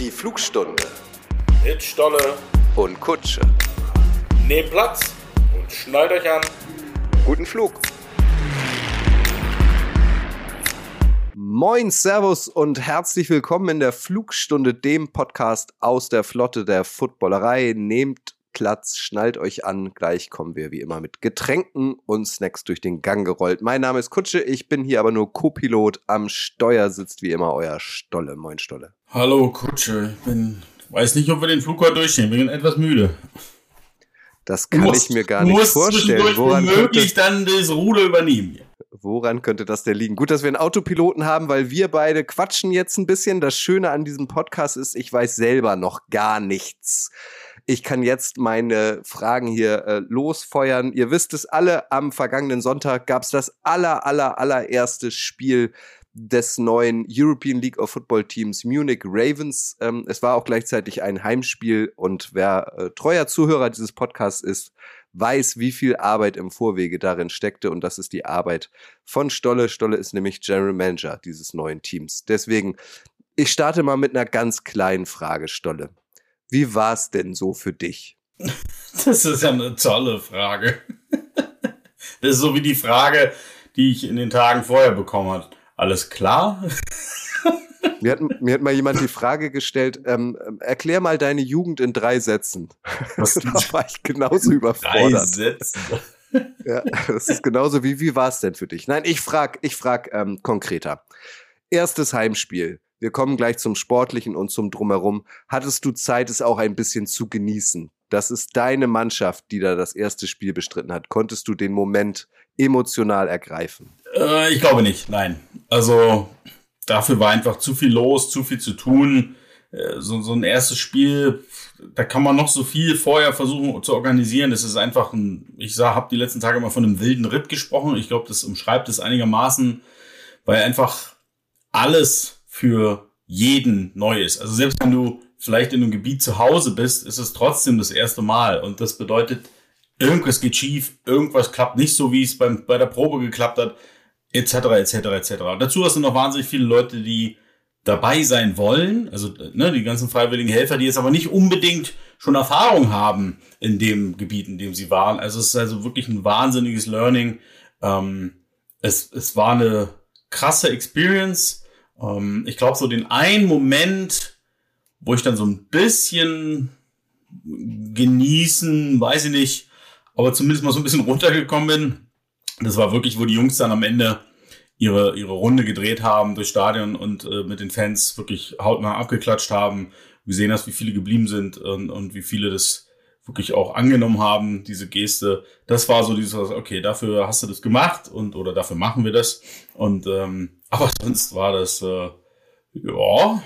Die Flugstunde Mit Stolle. und Kutsche. Nehmt Platz und schnallt euch an. Guten Flug. Moin, Servus und herzlich willkommen in der Flugstunde, dem Podcast aus der Flotte der Footballerei. Nehmt Platz, schnallt euch an. Gleich kommen wir wie immer mit Getränken und Snacks durch den Gang gerollt. Mein Name ist Kutsche, ich bin hier aber nur Co-Pilot. Am Steuer sitzt wie immer euer Stolle. Moin, Stolle. Hallo Kutsche. Ich bin, weiß nicht, ob wir den Flug heute durchstehen. Bin etwas müde. Das kann ich mir gar nicht musst vorstellen. Woran womöglich dann das Ruder übernehmen. woran könnte das denn liegen? Gut, dass wir einen Autopiloten haben, weil wir beide quatschen jetzt ein bisschen. Das Schöne an diesem Podcast ist, ich weiß selber noch gar nichts. Ich kann jetzt meine Fragen hier äh, losfeuern. Ihr wisst es alle, am vergangenen Sonntag gab es das aller, aller, allererste Spiel des neuen European League of Football Teams Munich Ravens. Ähm, es war auch gleichzeitig ein Heimspiel und wer äh, treuer Zuhörer dieses Podcasts ist, weiß, wie viel Arbeit im Vorwege darin steckte und das ist die Arbeit von Stolle. Stolle ist nämlich General Manager dieses neuen Teams. Deswegen, ich starte mal mit einer ganz kleinen Frage, Stolle. Wie war es denn so für dich? Das ist ja eine tolle Frage. Das ist so wie die Frage, die ich in den Tagen vorher bekommen habe. Alles klar? Mir hat, mir hat mal jemand die Frage gestellt, ähm, erklär mal deine Jugend in drei Sätzen. Was da war ich genauso Drei überfordert. Sätze. Ja, das ist genauso wie, wie war es denn für dich? Nein, ich frag, ich frag ähm, konkreter. Erstes Heimspiel. Wir kommen gleich zum Sportlichen und zum Drumherum. Hattest du Zeit, es auch ein bisschen zu genießen? Das ist deine Mannschaft, die da das erste Spiel bestritten hat. Konntest du den Moment emotional ergreifen? Äh, ich glaube nicht, nein. Also dafür war einfach zu viel los, zu viel zu tun. Äh, so, so ein erstes Spiel, da kann man noch so viel vorher versuchen zu organisieren. Das ist einfach ein, ich habe die letzten Tage mal von einem wilden Ritt gesprochen. Ich glaube, das umschreibt es einigermaßen, weil einfach alles für jeden neu ist. Also selbst wenn du vielleicht in einem Gebiet zu Hause bist, ist es trotzdem das erste Mal. Und das bedeutet, irgendwas geht schief, irgendwas klappt nicht so, wie es beim, bei der Probe geklappt hat, etc., etc., etc. Und dazu hast du noch wahnsinnig viele Leute, die dabei sein wollen, also ne, die ganzen freiwilligen Helfer, die jetzt aber nicht unbedingt schon Erfahrung haben in dem Gebiet, in dem sie waren. Also es ist also wirklich ein wahnsinniges Learning. Ähm, es, es war eine krasse Experience. Ähm, ich glaube, so den einen Moment, wo ich dann so ein bisschen genießen, weiß ich nicht, aber zumindest mal so ein bisschen runtergekommen bin. Das war wirklich, wo die Jungs dann am Ende ihre, ihre Runde gedreht haben durchs Stadion und äh, mit den Fans wirklich hautnah abgeklatscht haben. Gesehen hast, wie viele geblieben sind und, und wie viele das wirklich auch angenommen haben, diese Geste. Das war so dieses, okay, dafür hast du das gemacht und oder dafür machen wir das. Und ähm, aber sonst war das äh, ja,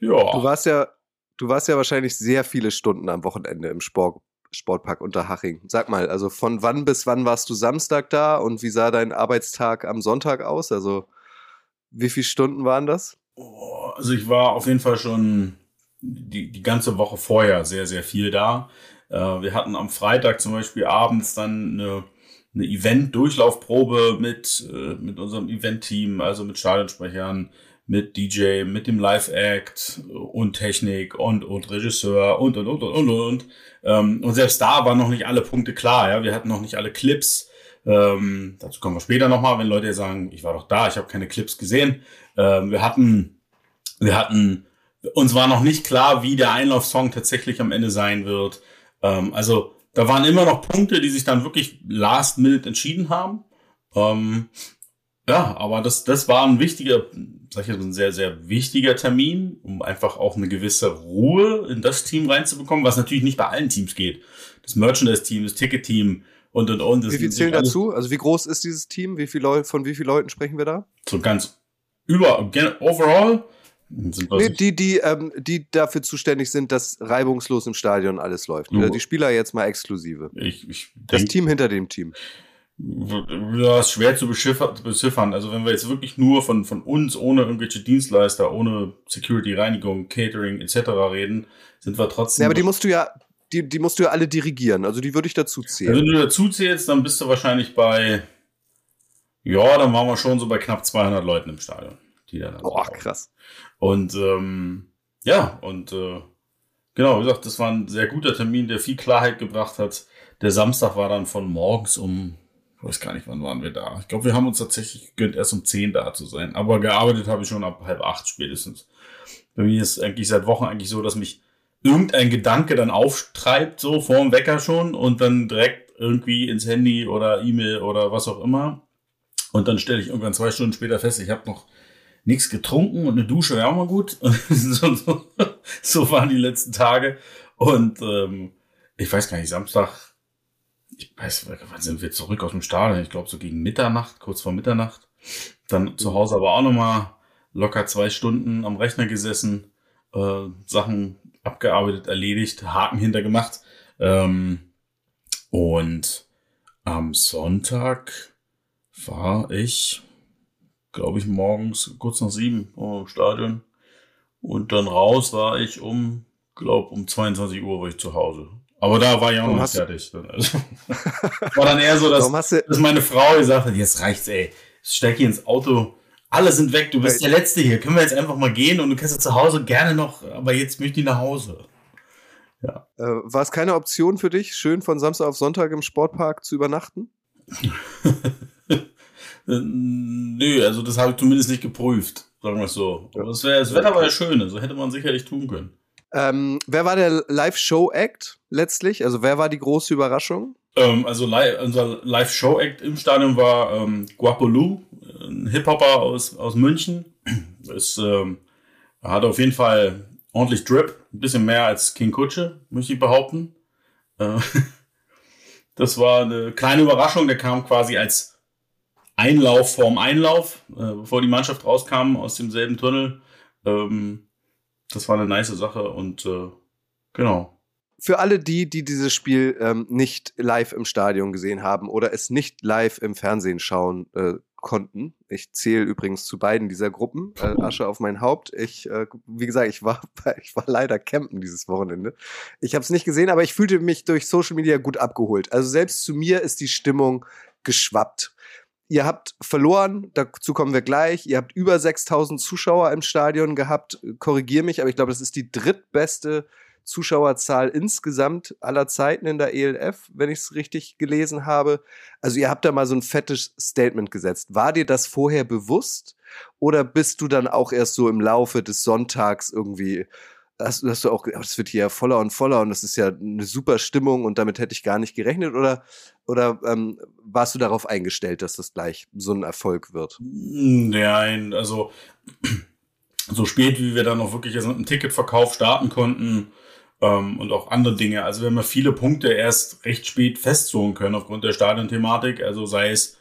ja. Du warst ja, du warst ja wahrscheinlich sehr viele Stunden am Wochenende im Sport, Sportpark Unterhaching. Sag mal, also von wann bis wann warst du Samstag da und wie sah dein Arbeitstag am Sonntag aus? Also wie viele Stunden waren das? Oh, Also ich war auf jeden Fall schon die, die ganze Woche vorher sehr, sehr viel da. Äh, wir hatten am Freitag zum Beispiel abends dann eine, eine Event-Durchlaufprobe mit, äh, mit unserem Event-Team, also mit Stadionsprechern, mit DJ, mit dem Live-Act und Technik und, und Regisseur und, und, und, und, und, und. Ähm, und selbst da waren noch nicht alle Punkte klar, ja. Wir hatten noch nicht alle Clips. Ähm, dazu kommen wir später nochmal, wenn Leute sagen, ich war doch da, ich habe keine Clips gesehen. Ähm, wir hatten, wir hatten, uns war noch nicht klar, wie der Einlaufsong tatsächlich am Ende sein wird. Ähm, also da waren immer noch Punkte, die sich dann wirklich last minute entschieden haben. Ähm, ja, aber das, das war ein wichtiger, sag ich jetzt, ein sehr, sehr wichtiger Termin, um einfach auch eine gewisse Ruhe in das Team reinzubekommen, was natürlich nicht bei allen Teams geht. Das Merchandise-Team, das Ticket-Team und, und, und. Wie viel zählen dazu? Also wie groß ist dieses Team? Wie viele Leute, von wie vielen Leuten sprechen wir da? So ganz über, overall Nee, die, die, ähm, die dafür zuständig sind, dass reibungslos im Stadion alles läuft. Ja. Die Spieler jetzt mal exklusive. ich, ich Das denk, Team hinter dem Team. Ja, ist schwer zu beziffern. Also wenn wir jetzt wirklich nur von, von uns, ohne irgendwelche Dienstleister, ohne Security, Reinigung, Catering etc. reden, sind wir trotzdem. Ja, aber die musst du ja, die, die musst du ja alle dirigieren. Also die würde ich dazu Also zählen. wenn du dazu zählst, dann bist du wahrscheinlich bei, ja, dann waren wir schon so bei knapp 200 Leuten im Stadion, die da dann Boah, sind. krass. Und ähm, ja, und äh, genau, wie gesagt, das war ein sehr guter Termin, der viel Klarheit gebracht hat. Der Samstag war dann von morgens um, ich weiß gar nicht, wann waren wir da. Ich glaube, wir haben uns tatsächlich gegönnt, erst um 10 da zu sein. Aber gearbeitet habe ich schon ab halb acht spätestens. Bei mir ist eigentlich seit Wochen eigentlich so, dass mich irgendein Gedanke dann auftreibt, so vor dem Wecker schon und dann direkt irgendwie ins Handy oder E-Mail oder was auch immer. Und dann stelle ich irgendwann zwei Stunden später fest, ich habe noch nichts getrunken und eine Dusche wäre auch mal gut. so, so, so, waren die letzten Tage. Und ähm, ich weiß gar nicht, Samstag, ich weiß, wann sind wir zurück aus dem Stadion? Ich glaube so gegen Mitternacht, kurz vor Mitternacht. Dann zu Hause aber auch nochmal locker zwei Stunden am Rechner gesessen, äh, Sachen abgearbeitet, erledigt, Haken hintergemacht. Ähm, und am Sonntag war ich, glaube ich, morgens kurz nach sieben im Stadion. Und dann raus war ich um, glaube um 22 Uhr war ich zu Hause. Aber da war ich auch noch nicht fertig. Also, war dann eher so, dass, dass meine Frau gesagt hat, jetzt reicht's, ey. Steig hier ins Auto. Alle sind weg, du bist der Letzte hier. Können wir jetzt einfach mal gehen und du kannst ja zu Hause gerne noch, aber jetzt möchte ich nach Hause. Ja. Äh, war es keine Option für dich, schön von Samstag auf Sonntag im Sportpark zu übernachten? Nö, also das habe ich zumindest nicht geprüft, sagen wir es so. Aber das, wär, das Wetter war ja schön, also hätte man sicherlich tun können. Ähm, wer war der Live-Show-Act letztlich? Also wer war die große Überraschung? Ähm, also li unser Live-Show-Act im Stadion war ähm, Guapo Lou, ein Hip-Hopper aus, aus München. Ist, ähm, hat auf jeden Fall ordentlich Drip, ein bisschen mehr als King Kutsche, möchte ich behaupten. Äh, das war eine kleine Überraschung, der kam quasi als Einlauf vorm Einlauf, äh, bevor die Mannschaft rauskam aus demselben Tunnel. Ähm, das war eine nice Sache und äh, genau. Für alle die, die dieses Spiel ähm, nicht live im Stadion gesehen haben oder es nicht live im Fernsehen schauen äh, konnten. Ich zähle übrigens zu beiden dieser Gruppen. Äh, Asche auf mein Haupt. Ich, äh, wie gesagt, ich war, ich war leider campen dieses Wochenende. Ich habe es nicht gesehen, aber ich fühlte mich durch Social Media gut abgeholt. Also selbst zu mir ist die Stimmung geschwappt. Ihr habt verloren, dazu kommen wir gleich. Ihr habt über 6000 Zuschauer im Stadion gehabt. Korrigier mich, aber ich glaube, das ist die drittbeste Zuschauerzahl insgesamt aller Zeiten in der ELF, wenn ich es richtig gelesen habe. Also ihr habt da mal so ein fettes Statement gesetzt. War dir das vorher bewusst oder bist du dann auch erst so im Laufe des Sonntags irgendwie hast, hast du auch, es wird hier voller und voller und das ist ja eine super Stimmung und damit hätte ich gar nicht gerechnet oder oder ähm, warst du darauf eingestellt, dass das gleich so ein Erfolg wird? Nein, also so spät, wie wir dann noch wirklich mit einem Ticketverkauf starten konnten, ähm, und auch andere Dinge. Also wir haben ja viele Punkte erst recht spät festzurren können aufgrund der Stadionthematik. Also sei es,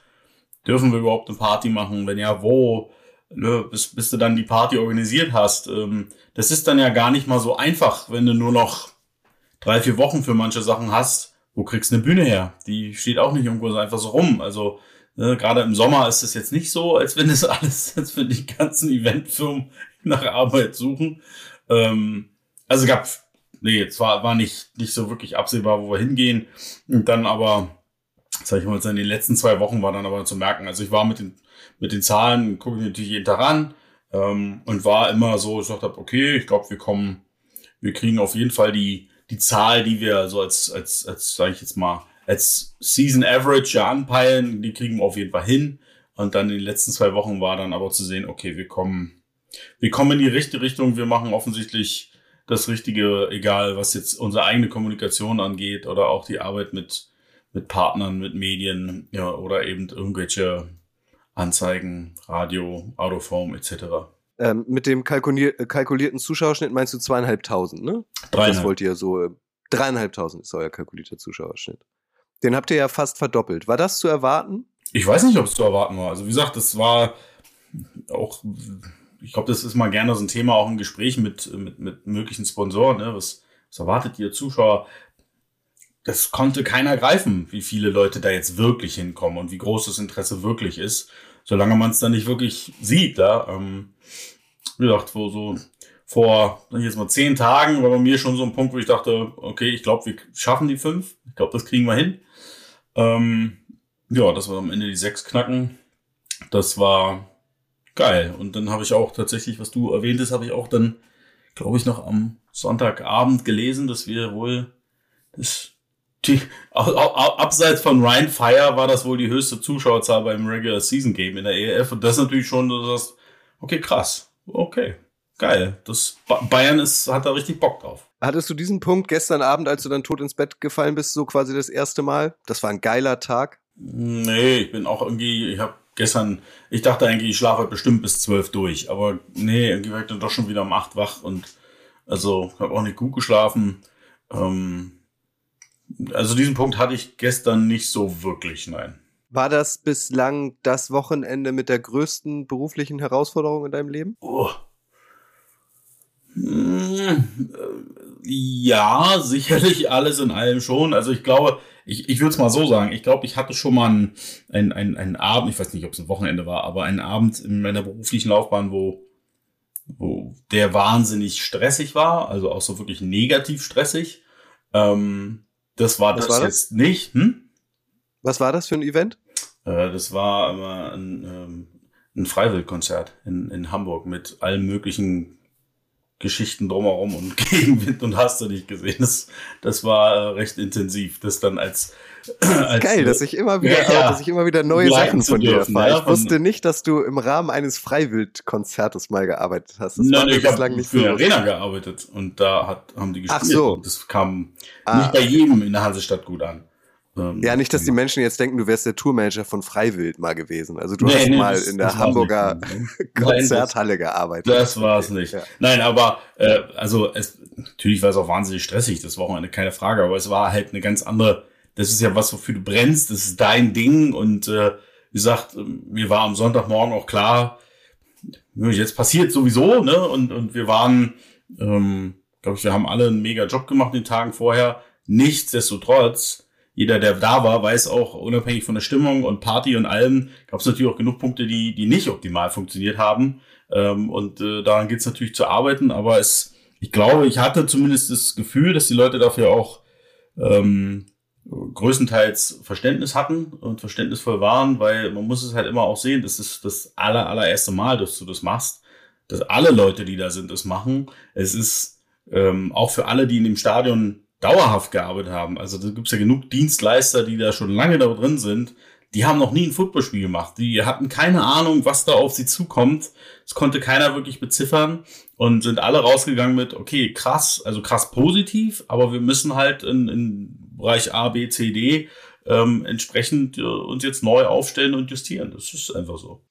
dürfen wir überhaupt eine Party machen? Wenn ja, wo? Ne, bis, bis du dann die Party organisiert hast. Ähm, das ist dann ja gar nicht mal so einfach, wenn du nur noch drei, vier Wochen für manche Sachen hast. Wo kriegst du eine Bühne her? Die steht auch nicht irgendwo so einfach so rum. Also ne, gerade im Sommer ist es jetzt nicht so, als wenn es alles, als wenn die ganzen Eventfirmen nach Arbeit suchen. Ähm, also gab nee, es war, war nicht, nicht so wirklich absehbar, wo wir hingehen. Und dann aber, sag ich mal, in den letzten zwei Wochen war dann aber zu merken, also ich war mit den, mit den Zahlen, gucke ich natürlich jeden Tag an ähm, und war immer so, ich dachte, okay, ich glaube, wir kommen, wir kriegen auf jeden Fall die, die Zahl, die wir so als, als, als sage ich jetzt mal, als Season Average ja anpeilen, die kriegen wir auf jeden Fall hin. Und dann in den letzten zwei Wochen war dann aber zu sehen, okay, wir kommen, wir kommen in die richtige Richtung, wir machen offensichtlich das Richtige, egal was jetzt unsere eigene Kommunikation angeht oder auch die Arbeit mit, mit Partnern, mit Medien ja, oder eben irgendwelche Anzeigen, Radio, Autoform etc. Ähm, mit dem kalkulier kalkulierten Zuschauerschnitt meinst du zweieinhalbtausend, ne? Dreieinhalb. Das wollt ihr so, äh, dreieinhalbtausend ist euer kalkulierter Zuschauerschnitt. Den habt ihr ja fast verdoppelt. War das zu erwarten? Ich weiß nicht, ob es zu erwarten war. Also wie gesagt, das war auch ich glaube, das ist mal gerne so ein Thema auch im Gespräch mit, mit, mit möglichen Sponsoren. Ne? Was, was erwartet ihr Zuschauer? Das konnte keiner greifen, wie viele Leute da jetzt wirklich hinkommen und wie groß das Interesse wirklich ist, solange man es dann nicht wirklich sieht. Ja? Ähm, wie gesagt, wo so vor jetzt mal zehn Tagen war bei mir schon so ein Punkt, wo ich dachte, okay, ich glaube, wir schaffen die fünf. Ich glaube, das kriegen wir hin. Ähm, ja, dass wir am Ende die sechs knacken. Das war geil. Und dann habe ich auch tatsächlich, was du erwähnt hast, habe ich auch dann glaube ich, noch am Sonntagabend gelesen, dass wir wohl das die, abseits von Ryan Fire war das wohl die höchste Zuschauerzahl beim Regular Season Game in der ELF. Und das ist natürlich schon, du sagst, okay, krass, okay, geil. Das Bayern ist, hat da richtig Bock drauf. Hattest du diesen Punkt gestern Abend, als du dann tot ins Bett gefallen bist, so quasi das erste Mal? Das war ein geiler Tag. Nee, ich bin auch irgendwie, ich habe gestern, ich dachte eigentlich, ich schlafe bestimmt bis zwölf durch, aber nee, irgendwie war ich dann doch schon wieder um acht wach und also habe auch nicht gut geschlafen. Ähm, also diesen Punkt hatte ich gestern nicht so wirklich, nein. War das bislang das Wochenende mit der größten beruflichen Herausforderung in deinem Leben? Oh. Ja, sicherlich alles in allem schon. Also ich glaube, ich, ich würde es mal so sagen, ich glaube, ich hatte schon mal einen, einen, einen, einen Abend, ich weiß nicht, ob es ein Wochenende war, aber einen Abend in meiner beruflichen Laufbahn, wo, wo der wahnsinnig stressig war, also auch so wirklich negativ stressig. Ähm, das war das war jetzt nicht. Hm? Was war das für ein Event? Äh, das war immer ein, ähm, ein Freiwillkonzert in, in Hamburg mit allen möglichen Geschichten drumherum und Gegenwind und hast du nicht gesehen. Das, das war äh, recht intensiv. Das dann als geil, dass ich immer wieder, ja, dass ich immer wieder neue Sachen von dir erfahre. Ja, ich wusste nicht, dass du im Rahmen eines Freiwildkonzertes mal gearbeitet hast. Das nein, ich habe nicht für so Arena gearbeitet und da hat, haben die gespielt. Ach so. Und das kam ah, nicht bei jedem in der Hansestadt gut an. Ähm, ja, nicht, dass die genau. Menschen jetzt denken, du wärst der Tourmanager von Freiwild mal gewesen. Also du nee, hast nee, mal das, in der Hamburger Konzerthalle gearbeitet. Das war es nicht. Nein, aber äh, also es natürlich war es auch wahnsinnig stressig, das Wochenende, keine Frage, aber es war halt eine ganz andere, das ist ja was, wofür du brennst, das ist dein Ding und äh, wie gesagt, mir war am Sonntagmorgen auch klar, jetzt passiert sowieso, ne? Und, und wir waren, ähm, glaube ich, wir haben alle einen mega Job gemacht den Tagen vorher. Nichtsdestotrotz jeder, der da war, weiß auch, unabhängig von der Stimmung und Party und allem, gab es natürlich auch genug Punkte, die, die nicht optimal funktioniert haben. Ähm, und äh, daran geht es natürlich zu arbeiten, aber es, ich glaube, ich hatte zumindest das Gefühl, dass die Leute dafür auch ähm, größtenteils Verständnis hatten und verständnisvoll waren, weil man muss es halt immer auch sehen, das ist das aller, allererste Mal, dass du das machst, dass alle Leute, die da sind, das machen. Es ist ähm, auch für alle, die in dem Stadion dauerhaft gearbeitet haben. Also da gibt es ja genug Dienstleister, die da schon lange da drin sind. Die haben noch nie ein Footballspiel gemacht. Die hatten keine Ahnung, was da auf sie zukommt. Das konnte keiner wirklich beziffern und sind alle rausgegangen mit, okay, krass, also krass positiv, aber wir müssen halt in, in Bereich A, B, C, D ähm, entsprechend äh, uns jetzt neu aufstellen und justieren. Das ist einfach so.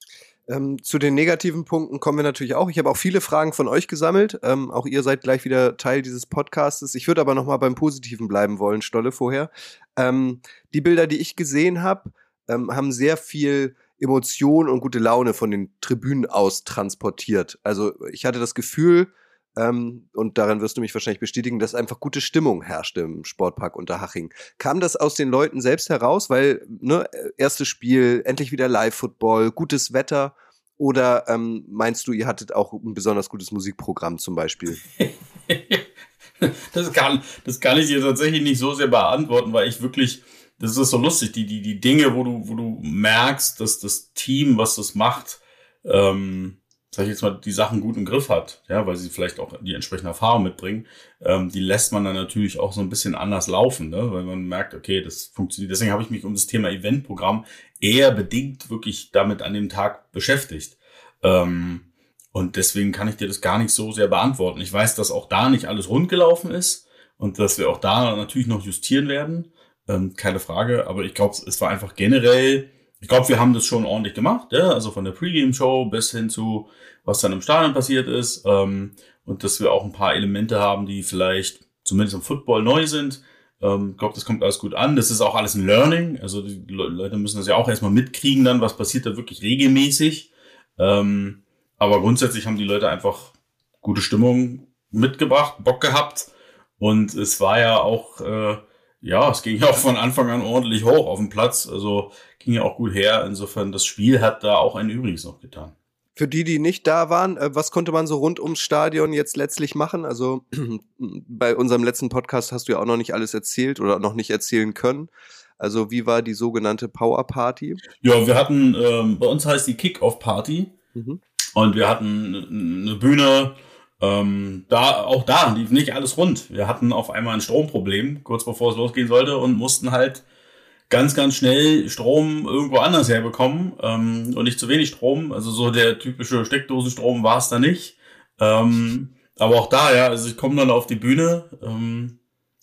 Ähm, zu den negativen Punkten kommen wir natürlich auch. Ich habe auch viele Fragen von euch gesammelt. Ähm, auch ihr seid gleich wieder Teil dieses Podcastes. Ich würde aber noch mal beim Positiven bleiben wollen, Stolle vorher. Ähm, die Bilder, die ich gesehen habe, ähm, haben sehr viel Emotion und gute Laune von den Tribünen aus transportiert. Also ich hatte das Gefühl, ähm, und daran wirst du mich wahrscheinlich bestätigen, dass einfach gute Stimmung herrschte im Sportpark Unterhaching. Kam das aus den Leuten selbst heraus, weil ne, erstes Spiel, endlich wieder Live-Football, gutes Wetter? Oder ähm, meinst du, ihr hattet auch ein besonders gutes Musikprogramm zum Beispiel? das, kann, das kann ich dir tatsächlich nicht so sehr beantworten, weil ich wirklich, das ist so lustig, die, die, die Dinge, wo du, wo du merkst, dass das Team, was das macht, ähm, sag ich jetzt mal, die Sachen gut im Griff hat, ja, weil sie vielleicht auch die entsprechende Erfahrung mitbringen, ähm, die lässt man dann natürlich auch so ein bisschen anders laufen, ne? weil man merkt, okay, das funktioniert. Deswegen habe ich mich um das Thema Eventprogramm eher bedingt wirklich damit an dem Tag beschäftigt. Ähm, und deswegen kann ich dir das gar nicht so sehr beantworten. Ich weiß, dass auch da nicht alles rund gelaufen ist und dass wir auch da natürlich noch justieren werden, ähm, keine Frage. Aber ich glaube, es war einfach generell ich glaube, wir haben das schon ordentlich gemacht, ja? also von der Pre-Game-Show bis hin zu, was dann im Stadion passiert ist ähm, und dass wir auch ein paar Elemente haben, die vielleicht zumindest im Football neu sind. Ähm, ich glaube, das kommt alles gut an. Das ist auch alles ein Learning, also die Leute müssen das ja auch erstmal mitkriegen dann, was passiert da wirklich regelmäßig. Ähm, aber grundsätzlich haben die Leute einfach gute Stimmung mitgebracht, Bock gehabt und es war ja auch... Äh, ja, es ging ja auch von Anfang an ordentlich hoch auf dem Platz. Also ging ja auch gut her. Insofern, das Spiel hat da auch ein Übriges noch getan. Für die, die nicht da waren, äh, was konnte man so rund ums Stadion jetzt letztlich machen? Also bei unserem letzten Podcast hast du ja auch noch nicht alles erzählt oder noch nicht erzählen können. Also wie war die sogenannte Power Party? Ja, wir hatten, ähm, bei uns heißt die Kick-Off Party. Mhm. Und wir hatten eine Bühne, Ähm, da, auch da lief nicht alles rund. Wir hatten auf einmal ein Stromproblem, kurz bevor es losgehen sollte, und mussten halt ganz, ganz schnell Strom irgendwo anders herbekommen ähm, und nicht zu wenig Strom. Also so der typische Steckdosenstrom war es da nicht. Ähm, aber auch da, ja, also ich komme dann auf die Bühne ähm,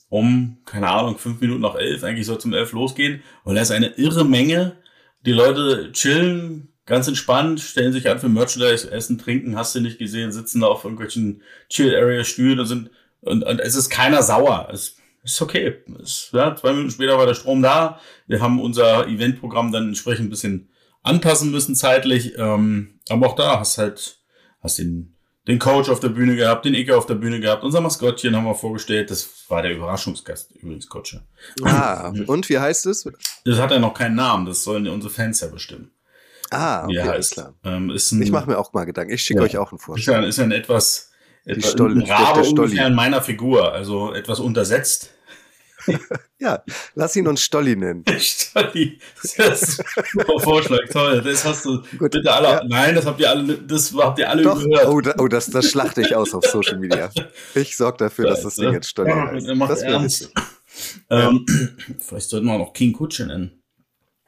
um, keine Ahnung, fünf Minuten nach elf, eigentlich soll zum elf losgehen. Und da ist eine irre Menge. Die Leute chillen, ganz entspannt, stellen sich an für Merchandise, essen, trinken, hast du nicht gesehen, sitzen da auf irgendwelchen Chill-Area-Stühlen und sind, und, und es ist keiner sauer. Es ist okay. Es, ja, zwei Minuten später war der Strom da. Wir haben unser Eventprogramm dann entsprechend ein bisschen anpassen müssen zeitlich. Ähm, aber auch da hast halt, hast den, den Coach auf der Bühne gehabt, den Icke auf der Bühne gehabt, unser Maskottchen haben wir vorgestellt. Das war der Überraschungsgast übrigens, Coach. Ah, und wie heißt es? Das hat ja noch keinen Namen, das sollen unsere Fans ja bestimmen. Ah, okay, ja, alles klar. Ähm, ist ein, Ich mache mir auch mal Gedanken. Ich schicke Ja. euch auch einen ist Vorschlag. ja, ist ja ein etwas, etwas Stolli- ein Rabe ungefähr in meiner Figur, also etwas untersetzt. Ja, lass ihn uns Stolli nennen. Stolli, das ist ein Vorschlag, toll. Das hast du Gut, bitte alle. ja. Nein, das habt ihr alle, das habt ihr alle Doch, gehört. oh, da, oh das, das schlachte ich aus auf Social Media. Ich sorge dafür, dass das Ding jetzt Stolli Ja, heißt. Das ernst. Ähm, Vielleicht sollten wir noch King Kutsche nennen.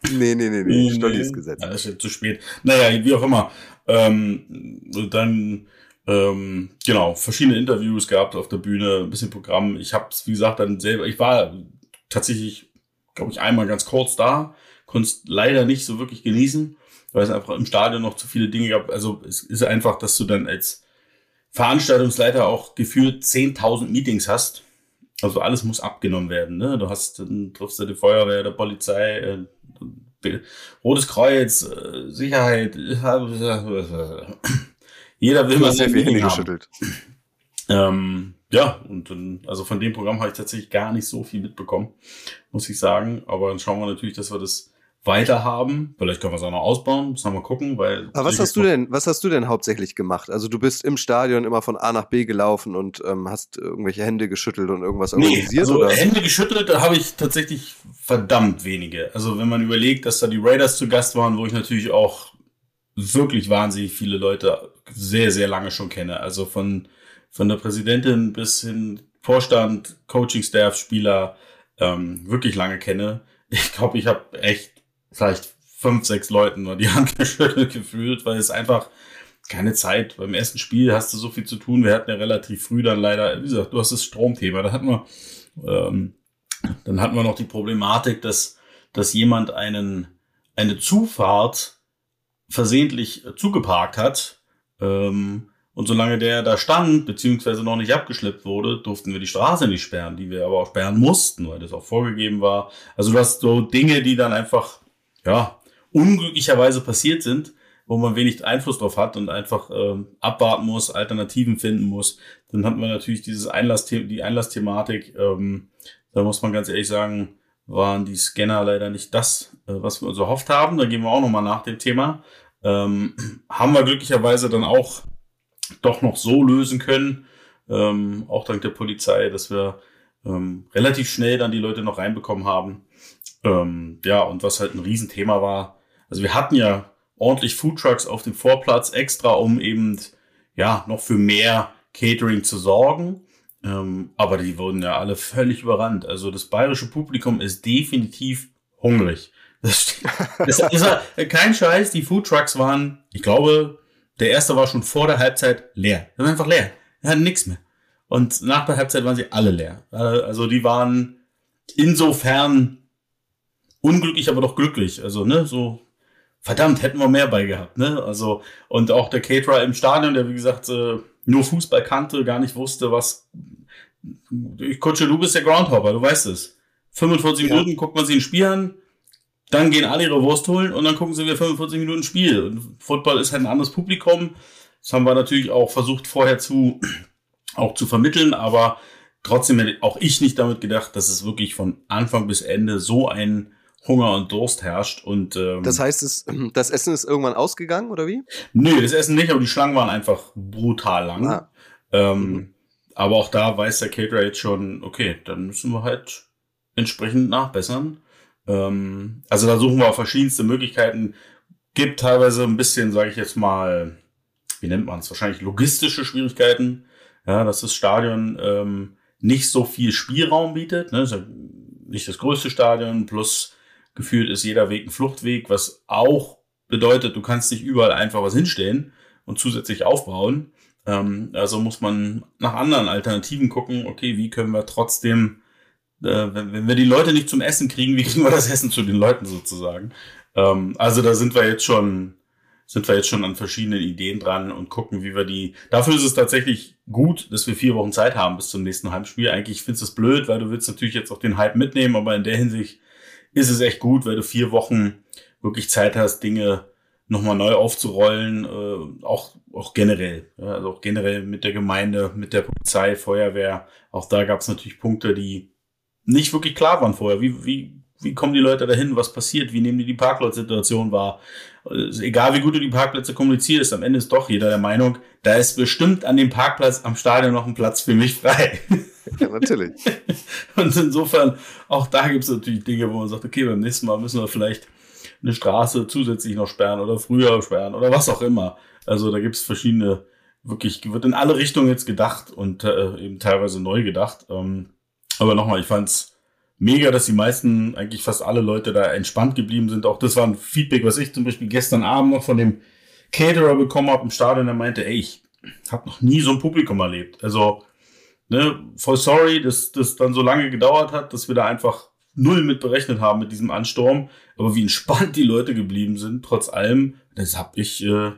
Nee, nee, nee, nee. Stolli ist gesetzt. Ja, das ist jetzt zu spät. Naja, wie auch immer. Ähm, dann, ähm, genau, verschiedene Interviews gehabt auf der Bühne, ein bisschen Programm. Ich habe es, wie gesagt, dann selber, ich war tatsächlich, glaube ich, einmal ganz kurz da, konnte es leider nicht so wirklich genießen, weil es einfach im Stadion noch zu viele Dinge gab. Also es ist einfach, dass du dann als Veranstaltungsleiter auch gefühlt 10.000 Meetings hast. Also alles muss abgenommen werden. Ne? Du hast, dann triffst du die Feuerwehr, der Polizei, äh, Rotes Kreuz, äh, Sicherheit. Jeder will Du mal hast sehr sein viel Hände Meeting haben. geschüttelt. Ähm, ja, und dann, also von dem Programm habe ich tatsächlich gar nicht so viel mitbekommen, muss ich sagen. Aber dann schauen wir natürlich, dass wir das weiter haben. Vielleicht können wir es auch noch ausbauen, müssen wir mal gucken, weil. Aber was hast du denn, was hast du denn hauptsächlich gemacht? Also du bist im Stadion immer von A nach B gelaufen und ähm, hast irgendwelche Hände geschüttelt und irgendwas Nee, organisiert also oder? Hände geschüttelt da habe ich tatsächlich verdammt wenige. Also wenn man überlegt, dass da die Raiders zu Gast waren, wo ich natürlich auch wirklich wahnsinnig viele Leute sehr, sehr lange schon kenne. Also von, von der Präsidentin bis hin Vorstand, Coaching-Staff, Spieler, ähm, wirklich lange kenne. Ich glaube, ich habe echt vielleicht fünf, sechs Leuten nur die Hand geschüttelt gefühlt, weil es einfach keine Zeit. Beim ersten Spiel hast du so viel zu tun. Wir hatten ja relativ früh dann leider, wie gesagt, du hast das Stromthema. Da hatten wir, ähm, dann hatten wir noch die Problematik, dass, dass jemand einen, eine Zufahrt versehentlich zugeparkt hat. Ähm, und solange der da stand, beziehungsweise noch nicht abgeschleppt wurde, durften wir die Straße nicht sperren, die wir aber auch sperren mussten, weil das auch vorgegeben war. Also du hast so Dinge, die dann einfach, ja, unglücklicherweise passiert sind, wo man wenig Einfluss drauf hat und einfach ähm, abwarten muss, Alternativen finden muss. Dann hatten wir natürlich dieses Einlassthema, die Einlassthematik. Ähm, da muss man ganz ehrlich sagen, waren die Scanner leider nicht das, äh, was wir uns erhofft haben. Da gehen wir auch nochmal nach dem Thema. Ähm, haben wir glücklicherweise dann auch doch noch so lösen können, ähm, auch dank der Polizei, dass wir ähm, relativ schnell dann die Leute noch reinbekommen haben. Ähm, ja, und was halt ein Riesenthema war, also wir hatten ja ordentlich Foodtrucks auf dem Vorplatz extra, um eben ja noch für mehr Catering zu sorgen. Ähm, aber die wurden ja alle völlig überrannt. Also das bayerische Publikum ist definitiv hungrig. Das, das ist ja kein Scheiß. Die Foodtrucks waren, ich glaube, der erste war schon vor der Halbzeit leer. Der war einfach leer. Er hatten nichts mehr. Und nach der Halbzeit waren sie alle leer. Also die waren insofern unglücklich, aber doch glücklich. Also, ne, so, verdammt, hätten wir mehr bei gehabt, ne? Also, und auch der Caterer im Stadion, der, wie gesagt, äh, nur Fußball kannte, gar nicht wusste, was. Ich Kutsche, du bist der Groundhopper, du weißt es. 45 Ja. Minuten guckt man sich ein Spiel an, dann gehen alle ihre Wurst holen und dann gucken sie wieder 45 Minuten Spiel. Und Football ist halt ein anderes Publikum. Das haben wir natürlich auch versucht vorher zu, auch zu vermitteln, aber trotzdem hätte auch ich nicht damit gedacht, dass es wirklich von Anfang bis Ende so ein Hunger und Durst herrscht. Und ähm, Das heißt, es, das Essen ist irgendwann ausgegangen, oder wie? nö, das Essen nicht, aber die Schlangen waren einfach brutal lang. Ah. Ähm, Mhm. Aber auch da weiß der Caterer jetzt schon, okay, dann müssen wir halt entsprechend nachbessern. Ähm, also da suchen wir verschiedenste Möglichkeiten. Gibt teilweise ein bisschen, sage ich jetzt mal, wie nennt man es, wahrscheinlich logistische Schwierigkeiten. ja, dass das Stadion ähm, nicht so viel Spielraum bietet. Ne? Ist ja nicht das größte Stadion, plus gefühlt ist jeder Weg ein Fluchtweg, was auch bedeutet, du kannst nicht überall einfach was hinstellen und zusätzlich aufbauen. Ähm, also muss man nach anderen Alternativen gucken, okay, wie können wir trotzdem, äh, wenn, wenn wir die Leute nicht zum Essen kriegen, wie kriegen wir das Essen zu den Leuten sozusagen? Ähm, also da sind wir jetzt schon sind wir jetzt schon an verschiedenen Ideen dran und gucken, wie wir die. Dafür ist es tatsächlich gut, dass wir vier Wochen Zeit haben bis zum nächsten Heimspiel. Eigentlich findest du es blöd, weil du willst natürlich jetzt auch den Hype mitnehmen, aber in der Hinsicht ist es echt gut, weil du vier Wochen wirklich Zeit hast, Dinge nochmal neu aufzurollen, äh, auch, auch generell. Ja, also auch generell mit der Gemeinde, mit der Polizei, Feuerwehr. Auch da gab es natürlich Punkte, die nicht wirklich klar waren vorher. Wie, wie, wie kommen die Leute dahin? Was passiert? Wie nehmen die die Parkplatzsituation wahr? egal wie gut du die Parkplätze kommunizierst, am Ende ist doch jeder der Meinung, da ist bestimmt an dem Parkplatz am Stadion noch ein Platz für mich frei. Ja, natürlich. Und insofern, auch da gibt es natürlich Dinge, wo man sagt, okay, beim nächsten Mal müssen wir vielleicht eine Straße zusätzlich noch sperren oder früher sperren oder was auch immer. Also da gibt es verschiedene, wirklich, wird in alle Richtungen jetzt gedacht und äh, eben teilweise neu gedacht. Ähm, aber nochmal, ich fand's mega, dass die meisten, eigentlich fast alle Leute da entspannt geblieben sind. Auch das war ein Feedback, was ich zum Beispiel gestern Abend noch von dem Caterer bekommen habe im Stadion. Der meinte, ey, ich habe noch nie so ein Publikum erlebt. Also, ne, voll sorry, dass das dann so lange gedauert hat, dass wir da einfach null mit berechnet haben mit diesem Ansturm. Aber wie entspannt die Leute geblieben sind, trotz allem, das habe ich äh,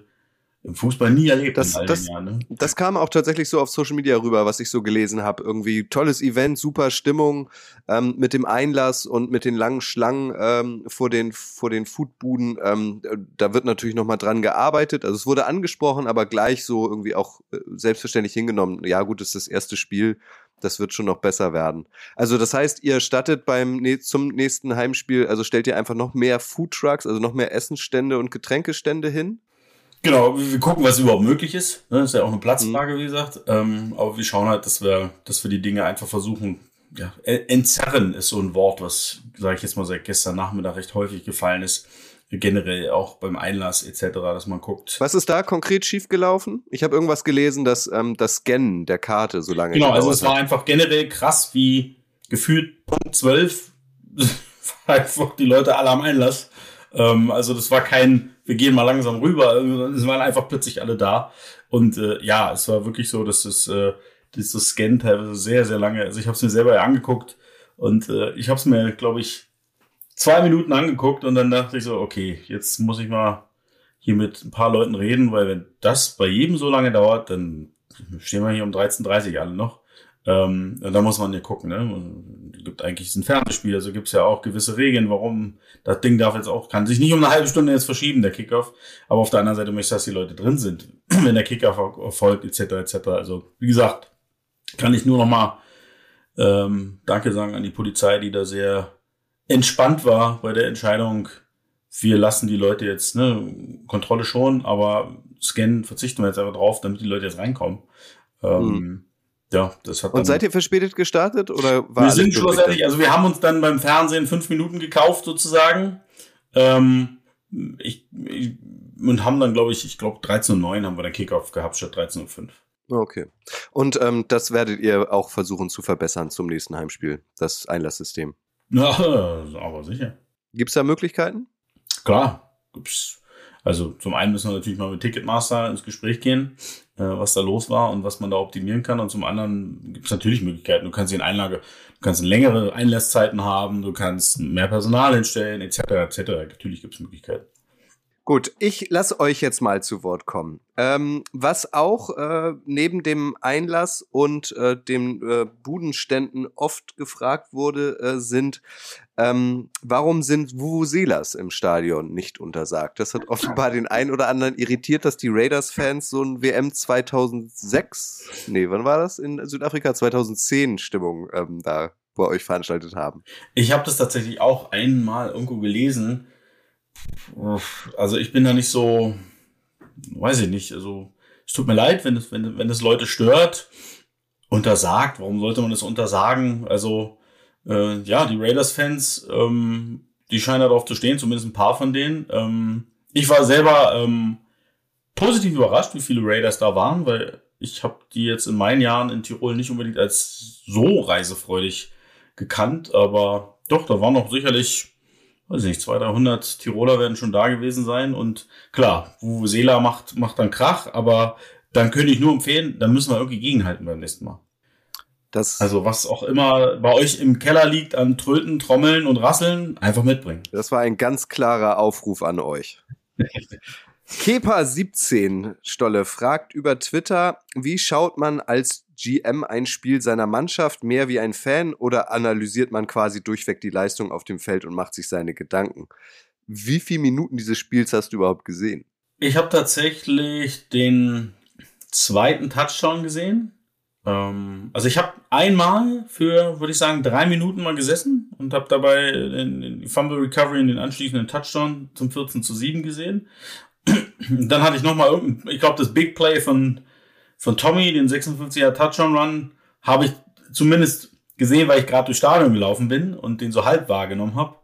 im Fußball nie erlebt das, in all das, Jahren. Ne? Das kam auch tatsächlich so auf Social Media rüber, was ich so gelesen habe. Irgendwie tolles Event, super Stimmung ähm, mit dem Einlass und mit den langen Schlangen ähm, vor den vor den Foodbuden. Ähm, da wird natürlich noch mal dran gearbeitet. Also es wurde angesprochen, aber gleich so irgendwie auch äh, selbstverständlich hingenommen. Ja gut, ist das erste Spiel. Das wird schon noch besser werden. Also das heißt, ihr stattet beim zum nächsten Heimspiel, also stellt ihr einfach noch mehr Foodtrucks, also noch mehr Essensstände und Getränkestände hin? Genau, wir gucken, was überhaupt möglich ist. Das ne? ist ja auch eine Platzfrage, mhm. wie gesagt. Ähm, aber wir schauen halt, dass wir, dass wir die Dinge einfach versuchen, ja, entzerren ist so ein Wort, was, sage ich jetzt mal, seit gestern Nachmittag recht häufig gefallen ist. Generell auch beim Einlass etc., dass man guckt. Was ist da konkret schiefgelaufen? Ich habe irgendwas gelesen, dass ähm, das Scannen der Karte so lange Genau, also es war einfach generell krass, wie gefühlt Punkt 12 einfach die Leute alle am Einlass. Ähm, also das war kein wir gehen mal langsam rüber. Es waren einfach plötzlich alle da. Und äh, ja, es war wirklich so, dass es äh, dieses Scan teilweise sehr, sehr lange, also ich habe es mir selber ja angeguckt und äh, ich habe es mir, glaube ich, zwei Minuten angeguckt und dann dachte ich so, okay, jetzt muss ich mal hier mit ein paar Leuten reden, weil wenn das bei jedem so lange dauert, dann stehen wir hier um 13.30 Uhr alle noch. Ähm, da muss man ja gucken, ne? Gibt eigentlich ein Fernsehspiel, also gibt es ja auch gewisse Regeln, warum das Ding darf jetzt auch, kann sich nicht um eine halbe Stunde jetzt verschieben, der Kickoff. Aber auf der anderen Seite möchte ich, dass die Leute drin sind, wenn der Kickoff erfolgt, etc. etc. Also, wie gesagt, kann ich nur noch mal ähm, Danke sagen an die Polizei, die da sehr entspannt war bei der Entscheidung. Wir lassen die Leute jetzt, ne, Kontrolle schon, aber Scan verzichten wir jetzt einfach drauf, damit die Leute jetzt reinkommen. Ähm, mhm ja, das hat Und seid ihr verspätet gestartet oder war Wir sind schlussendlich, also wir haben uns dann beim Fernsehen fünf Minuten gekauft sozusagen. Ähm, ich, ich, und haben dann, glaube ich, ich glaube 13.09 haben wir den Kickoff gehabt statt 13.05 Okay. Und ähm, das werdet ihr auch versuchen zu verbessern zum nächsten Heimspiel, das Einlasssystem. Ja, aber sicher. Gibt es da Möglichkeiten? Klar, gibt's. Also zum einen müssen wir natürlich mal mit Ticketmaster ins Gespräch gehen äh, was da los war und was man da optimieren kann. Und zum anderen gibt es natürlich Möglichkeiten. Du kannst in Einlage, du kannst längere Einlasszeiten haben, du kannst mehr Personal hinstellen, etc. etc. Natürlich gibt es Möglichkeiten. Gut, ich lasse euch jetzt mal zu Wort kommen. Ähm, was auch äh, neben dem Einlass und äh, den äh, Budenständen oft gefragt wurde, äh, sind, ähm, warum sind Vuvuzelas im Stadion nicht untersagt? Das hat offenbar den einen oder anderen irritiert, dass die Raiders-Fans so ein WM 2006, nee, wann war das? In Südafrika 2010 Stimmung ähm, da bei euch veranstaltet haben. Ich habe das tatsächlich auch einmal irgendwo gelesen also ich bin da nicht so, weiß ich nicht, also es tut mir leid, wenn es, wenn, wenn es Leute stört, untersagt. Warum sollte man das untersagen? Also äh, ja, die Raiders-Fans, ähm, die scheinen darauf zu stehen, zumindest ein paar von denen. Ähm, ich war selber ähm, positiv überrascht, wie viele Raiders da waren, weil Ich habe die jetzt in meinen Jahren in Tirol nicht unbedingt als so reisefreudig gekannt, aber doch, da waren noch sicherlich, weiß nicht, 200, 300 Tiroler werden schon da gewesen sein und klar, Vuvuzela macht, macht dann Krach, aber dann könnte ich nur empfehlen, dann müssen wir irgendwie gegenhalten beim nächsten Mal. Das also was auch immer bei euch im Keller liegt an Tröten, Trommeln und Rasseln, einfach mitbringen. Das war ein ganz klarer Aufruf an euch. Kepa17 Stolle fragt über Twitter, wie schaut man als GM ein Spiel seiner Mannschaft mehr wie ein Fan oder analysiert man quasi durchweg die Leistung auf dem Feld und macht sich seine Gedanken? Wie viele Minuten dieses Spiels hast du überhaupt gesehen? Ich habe tatsächlich den zweiten Touchdown gesehen ähm, also ich habe einmal für, würde ich sagen, drei Minuten mal gesessen und habe dabei den, Fumble Recovery und den anschließenden Touchdown zum 14 zu 7 gesehen. dann hatte ich nochmal irgendein, ich glaube, das Big Play von, von Tommy, den 56er Touchdown Run, habe ich zumindest gesehen, weil ich gerade durchs Stadion gelaufen bin und den so halb wahrgenommen habe.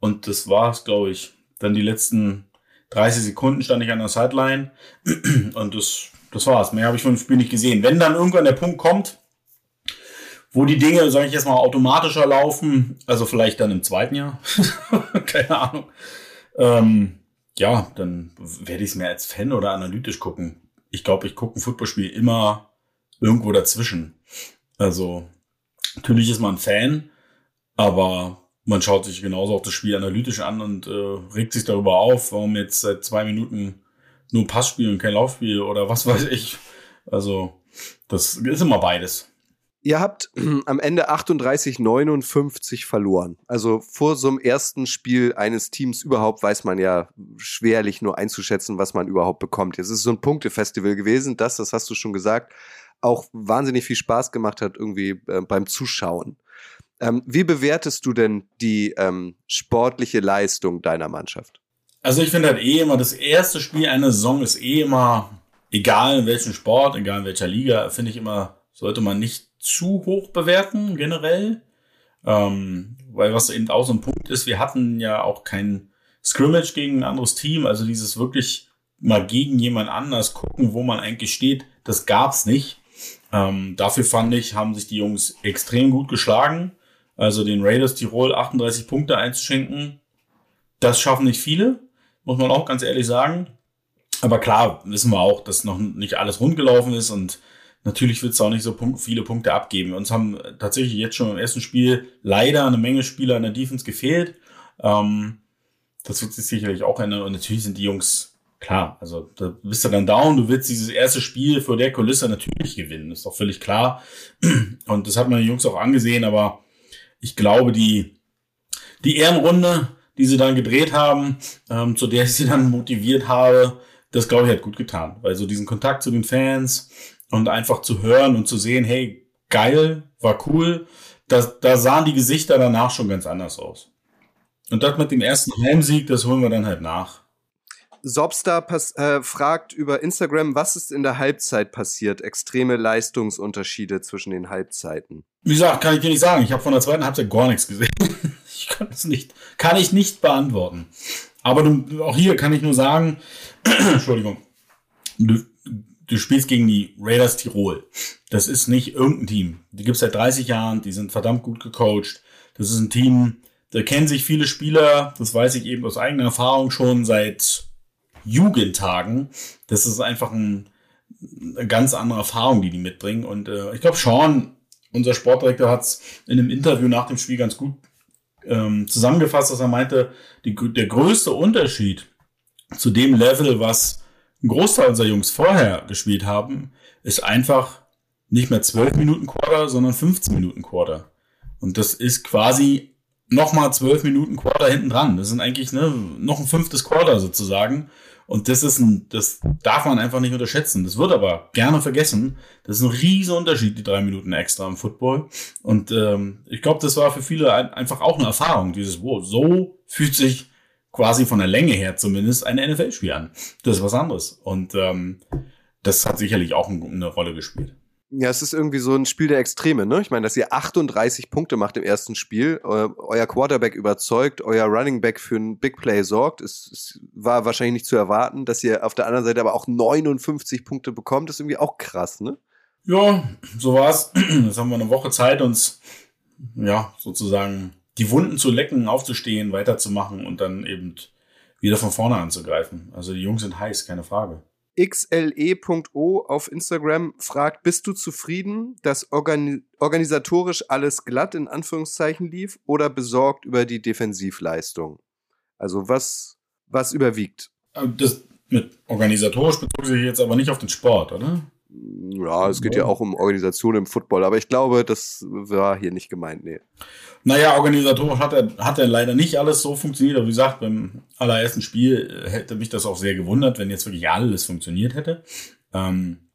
Und das war es, glaube ich. Dann die letzten 30 Sekunden stand ich an der Sideline und das das war's. Mehr habe ich von dem Spiel nicht gesehen. Wenn dann irgendwann der Punkt kommt, wo die Dinge, sage ich jetzt mal, automatischer laufen, also vielleicht dann im zweiten Jahr, keine Ahnung, ähm, ja, dann werde ich es mehr als Fan oder analytisch gucken. Ich glaube, ich gucke ein Footballspiel immer irgendwo dazwischen. Also natürlich ist man Fan, aber man schaut sich genauso auch das Spiel analytisch an und äh, regt sich darüber auf, warum jetzt seit zwei Minuten nur Passspiel und kein Laufspiel oder was weiß ich. Also, das ist immer beides. Ihr habt am Ende 38, 59 verloren. Also vor so einem ersten Spiel eines Teams überhaupt weiß man ja schwerlich nur einzuschätzen, was man überhaupt bekommt. Es ist so ein Punktefestival gewesen, das, das hast du schon gesagt, auch wahnsinnig viel Spaß gemacht hat irgendwie äh, beim Zuschauen. Ähm, wie bewertest du denn die ähm, sportliche Leistung deiner Mannschaft? Also ich finde halt eh immer, das erste Spiel einer Saison ist eh immer, egal in welchem Sport, egal in welcher Liga, finde ich immer, sollte man nicht zu hoch bewerten, generell. Ähm, weil was eben auch so ein Punkt ist, wir hatten ja auch kein Scrimmage gegen ein anderes Team, also dieses wirklich mal gegen jemand anders gucken, wo man eigentlich steht, das gab's nicht. Ähm, dafür fand ich, haben sich die Jungs extrem gut geschlagen. Also den Raiders Tirol 38 Punkte einzuschenken, das schaffen nicht viele muss man auch ganz ehrlich sagen. Aber klar, wissen wir auch, dass noch nicht alles rundgelaufen ist und natürlich wird es auch nicht so viele Punkte abgeben. Uns haben tatsächlich jetzt schon im ersten Spiel leider eine Menge Spieler in der Defense gefehlt. Ähm, das wird sich sicherlich auch ändern und natürlich sind die Jungs klar. Also da bist du dann down, du willst dieses erste Spiel vor der Kulisse natürlich gewinnen, ist doch völlig klar. Und das hat man den Jungs auch angesehen, aber ich glaube, die, die Ehrenrunde die sie dann gedreht haben, ähm, zu der ich sie dann motiviert habe, das glaube ich hat gut getan. Weil so diesen Kontakt zu den Fans und einfach zu hören und zu sehen, hey, geil, war cool, das, da sahen die Gesichter danach schon ganz anders aus. Und das mit dem ersten Heimsieg, das holen wir dann halt nach. Sobstar äh, fragt über Instagram, was ist in der Halbzeit passiert? Extreme Leistungsunterschiede zwischen den Halbzeiten. Wie gesagt, kann ich dir nicht sagen. Ich habe von der zweiten Halbzeit gar nichts gesehen. Ich kann es nicht, kann ich nicht beantworten. Aber du, auch hier kann ich nur sagen, Entschuldigung, du, du spielst gegen die Raiders Tirol. Das ist nicht irgendein Team. Die gibt's seit 30 Jahren, die sind verdammt gut gecoacht. Das ist ein Team, da kennen sich viele Spieler, das weiß ich eben aus eigener Erfahrung schon seit Jugendtagen. Das ist einfach ein, eine ganz andere Erfahrung, die die mitbringen. Und äh, ich glaube, Sean, unser Sportdirektor, hat es in einem Interview nach dem Spiel ganz gut ähm, zusammengefasst, dass er meinte, die, der größte Unterschied zu dem Level, was ein Großteil unserer Jungs vorher gespielt haben, ist einfach nicht mehr 12 Minuten Quarter, sondern 15 Minuten Quarter. Und das ist quasi nochmal 12 Minuten Quarter hinten dran. Das sind eigentlich ne, noch ein fünftes Quarter sozusagen. Und das ist ein, das darf man einfach nicht unterschätzen. Das wird aber gerne vergessen. Das ist ein riesen Unterschied, die drei Minuten extra im Football. Und ähm, ich glaube, das war für viele einfach auch eine Erfahrung. Dieses, wow, so fühlt sich quasi von der Länge her zumindest ein NFL-Spiel an. Das ist was anderes. Und ähm, das hat sicherlich auch eine Rolle gespielt. Ja, es ist irgendwie so ein Spiel der Extreme, ne? Ich meine, dass ihr 38 Punkte macht im ersten Spiel, eu euer Quarterback überzeugt, euer Running Back für ein Big Play sorgt. Es, es, war wahrscheinlich nicht zu erwarten, dass ihr auf der anderen Seite aber auch 59 Punkte bekommt, ist irgendwie auch krass, ne? Ja, so war's. Jetzt haben wir eine Woche Zeit, uns ja sozusagen die Wunden zu lecken, aufzustehen, weiterzumachen und dann eben wieder von vorne anzugreifen. Also die Jungs sind heiß, keine Frage. xle.o auf Instagram fragt, bist du zufrieden, dass organi organisatorisch alles glatt in Anführungszeichen lief oder besorgt über die Defensivleistung? Also was, was überwiegt? Äh, das mit organisatorisch bezog sich jetzt aber nicht auf den Sport, oder? Ja, es geht ja auch um Organisation im Football, aber ich glaube, das war hier nicht gemeint, nee. Naja, organisatorisch hat er, hat er leider nicht alles so funktioniert. Aber wie gesagt, beim allerersten Spiel hätte mich das auch sehr gewundert, wenn jetzt wirklich alles funktioniert hätte. Ähm,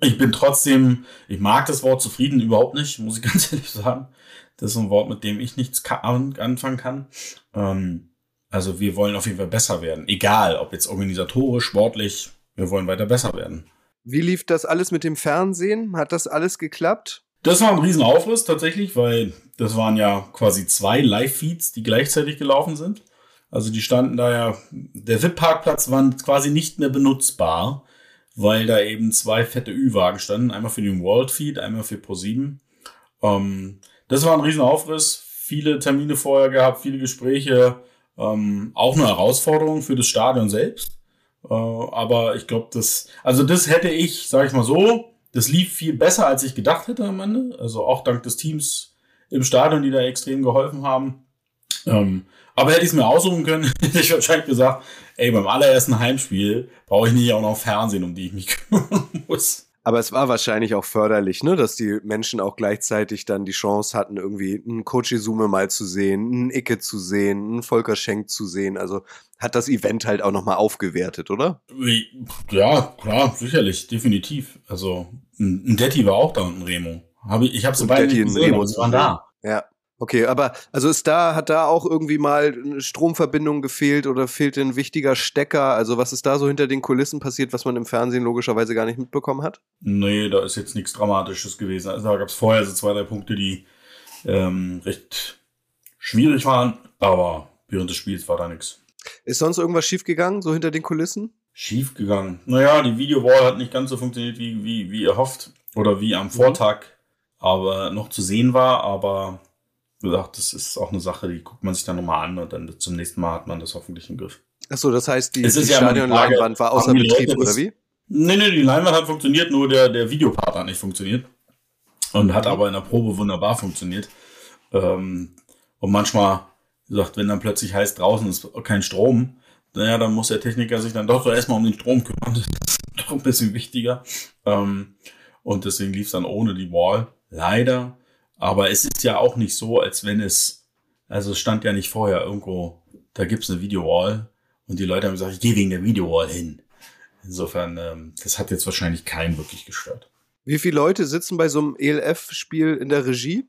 ich bin trotzdem, ich mag das Wort zufrieden überhaupt nicht, muss ich ganz ehrlich sagen. Das ist ein Wort, mit dem ich nichts anfangen kann. Ähm, also wir wollen auf jeden Fall besser werden. Egal, ob jetzt organisatorisch, sportlich, wir wollen weiter besser werden. Wie lief das alles mit dem Fernsehen? Hat das alles geklappt? Das war ein Riesenaufriss tatsächlich, weil das waren ja quasi zwei Live-Feeds, die gleichzeitig gelaufen sind. Also die standen da ja, der VIP-Parkplatz war quasi nicht mehr benutzbar, weil da eben zwei fette Ü-Wagen standen. Einmal für den World Feed, einmal für Pro7. Ähm, das war ein Riesenaufriss. Viele Termine vorher gehabt, viele Gespräche. Ähm, auch eine Herausforderung für das Stadion selbst. Äh, aber ich glaube, das, also das hätte ich, sage ich mal so, das lief viel besser, als ich gedacht hätte am Ende. Also auch dank des Teams im Stadion, die da extrem geholfen haben. Ähm, aber hätte ich es mir aussuchen können, hätte ich wahrscheinlich gesagt, ey, beim allerersten Heimspiel brauche ich nicht auch noch Fernsehen, um die ich mich kümmern muss. Aber es war wahrscheinlich auch förderlich, ne, dass die Menschen auch gleichzeitig dann die Chance hatten, irgendwie einen Coach Izume mal zu sehen, einen Icke zu sehen, einen Volker Schenk zu sehen. Also hat das Event halt auch nochmal aufgewertet, oder? Ja, klar, sicherlich, definitiv. Also ein Detti war auch da und ein Remo. Hab ich ich habe so beide gesehen, Remo, sie waren da. Ja. Okay, aber also ist da, hat da auch irgendwie mal eine Stromverbindung gefehlt oder fehlt ein wichtiger Stecker? Also was ist da so hinter den Kulissen passiert, was man im Fernsehen logischerweise gar nicht mitbekommen hat? Nee, da ist jetzt nichts Dramatisches gewesen. Also da gab es vorher so zwei, drei Punkte, die ähm, recht schwierig waren, aber während des Spiels war da nichts. Ist sonst irgendwas schiefgegangen, so hinter den Kulissen? Schiefgegangen. Naja, die Videowall hat nicht ganz so funktioniert, wie, wie, wie erhofft oder wie am Vortag, aber noch zu sehen war, aber gesagt, das ist auch eine Sache, die guckt man sich dann nochmal an und dann zum nächsten Mal hat man das hoffentlich im Griff. Achso, das heißt, die, die ja Stadionleinwand war außer Betrieb, Leute, oder wie? Nee, nee, die Leinwand hat funktioniert, nur der, der Videopart hat nicht funktioniert. Und hat mhm. aber in der Probe wunderbar funktioniert. Ähm, und manchmal, wie gesagt, wenn dann plötzlich heißt, draußen ist kein Strom, naja, dann muss der Techniker sich dann doch so erstmal um den Strom kümmern. Das ist doch ein bisschen wichtiger. Ähm, und deswegen lief es dann ohne die Wall. Leider aber es ist ja auch nicht so, als wenn es, also es stand ja nicht vorher irgendwo, da gibt's eine Videowall und die Leute haben gesagt, ich gehe wegen der Videowall hin. Insofern, ähm, das hat jetzt wahrscheinlich keinen wirklich gestört. Wie viele Leute sitzen bei so einem ELF-Spiel in der Regie?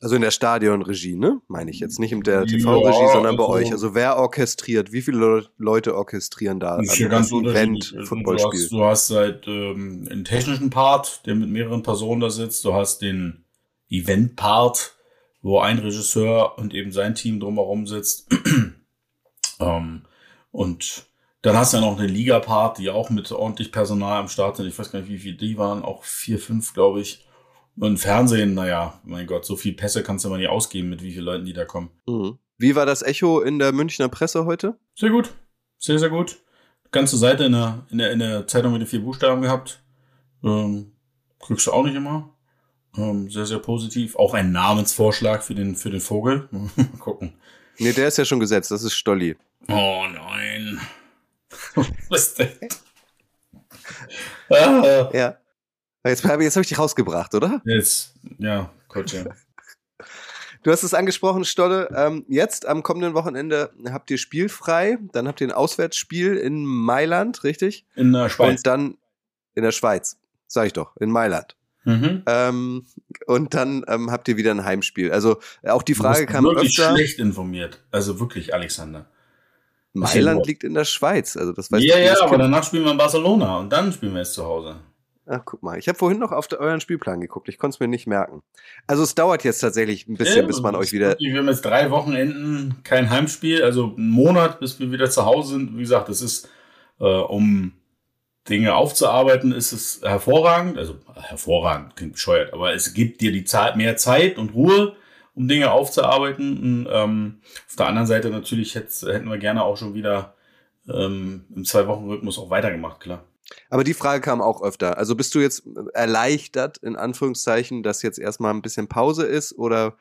Also in der Stadionregie, ne? Meine ich jetzt nicht in der TV-Regie, ja, sondern bei also, euch. Also wer orchestriert? Wie viele Leute orchestrieren da ist also ganz Event, Footballspiel? Du hast, du hast halt ähm, einen technischen Part, der mit mehreren Personen da sitzt. Du hast den Event-Part, wo ein Regisseur und eben sein Team drumherum sitzt. ähm, und dann hast du ja noch eine Liga-Part, die auch mit ordentlich Personal am Start sind. Ich weiß gar nicht, wie viele die waren. Auch vier, fünf, glaube ich. Und Fernsehen, naja, mein Gott, so viel Pässe kannst du mal nicht ausgeben, mit wie vielen Leuten die da kommen. Mhm. Wie war das Echo in der Münchner Presse heute? Sehr gut. Sehr, sehr gut. Ganze Seite in der, in der, in der Zeitung mit den vier Buchstaben gehabt. Ähm, kriegst du auch nicht immer. Ähm, sehr, sehr positiv. Auch ein Namensvorschlag für den, für den Vogel. Mal gucken. Nee, der ist ja schon gesetzt. Das ist Stolli. Oh nein. Was ist denn? ah. Ja. Jetzt, jetzt habe ich dich rausgebracht, oder? Jetzt, ja, Gott, ja. Du hast es angesprochen, Stolle. Ähm, jetzt am kommenden Wochenende habt ihr spielfrei. Dann habt ihr ein Auswärtsspiel in Mailand, richtig? In der Schweiz. Und dann in der Schweiz, sag ich doch, in Mailand. Mhm. Ähm, und dann ähm, habt ihr wieder ein Heimspiel. Also auch die Frage kam wirklich öfter. schlecht informiert. Also wirklich, Alexander. Mailand liegt in der Schweiz. Also das weißt Ja, ja, aber danach spielen wir in Barcelona und dann spielen wir es zu Hause. Ach, guck mal. Ich habe vorhin noch auf euren Spielplan geguckt. Ich konnte es mir nicht merken. Also es dauert jetzt tatsächlich ein bisschen, ja, bis man euch wieder. Wir haben jetzt drei Wochenenden kein Heimspiel, also einen Monat, bis wir wieder zu Hause sind. Wie gesagt, das ist äh, um Dinge aufzuarbeiten, ist es hervorragend. Also hervorragend, klingt bescheuert, aber es gibt dir die Zeit, mehr Zeit und Ruhe, um Dinge aufzuarbeiten. Und, ähm, auf der anderen Seite natürlich hätten wir gerne auch schon wieder ähm, im Zwei-Wochen-Rhythmus auch weitergemacht, klar. Aber die Frage kam auch öfter. Also bist du jetzt erleichtert, in Anführungszeichen, dass jetzt erstmal ein bisschen Pause ist oder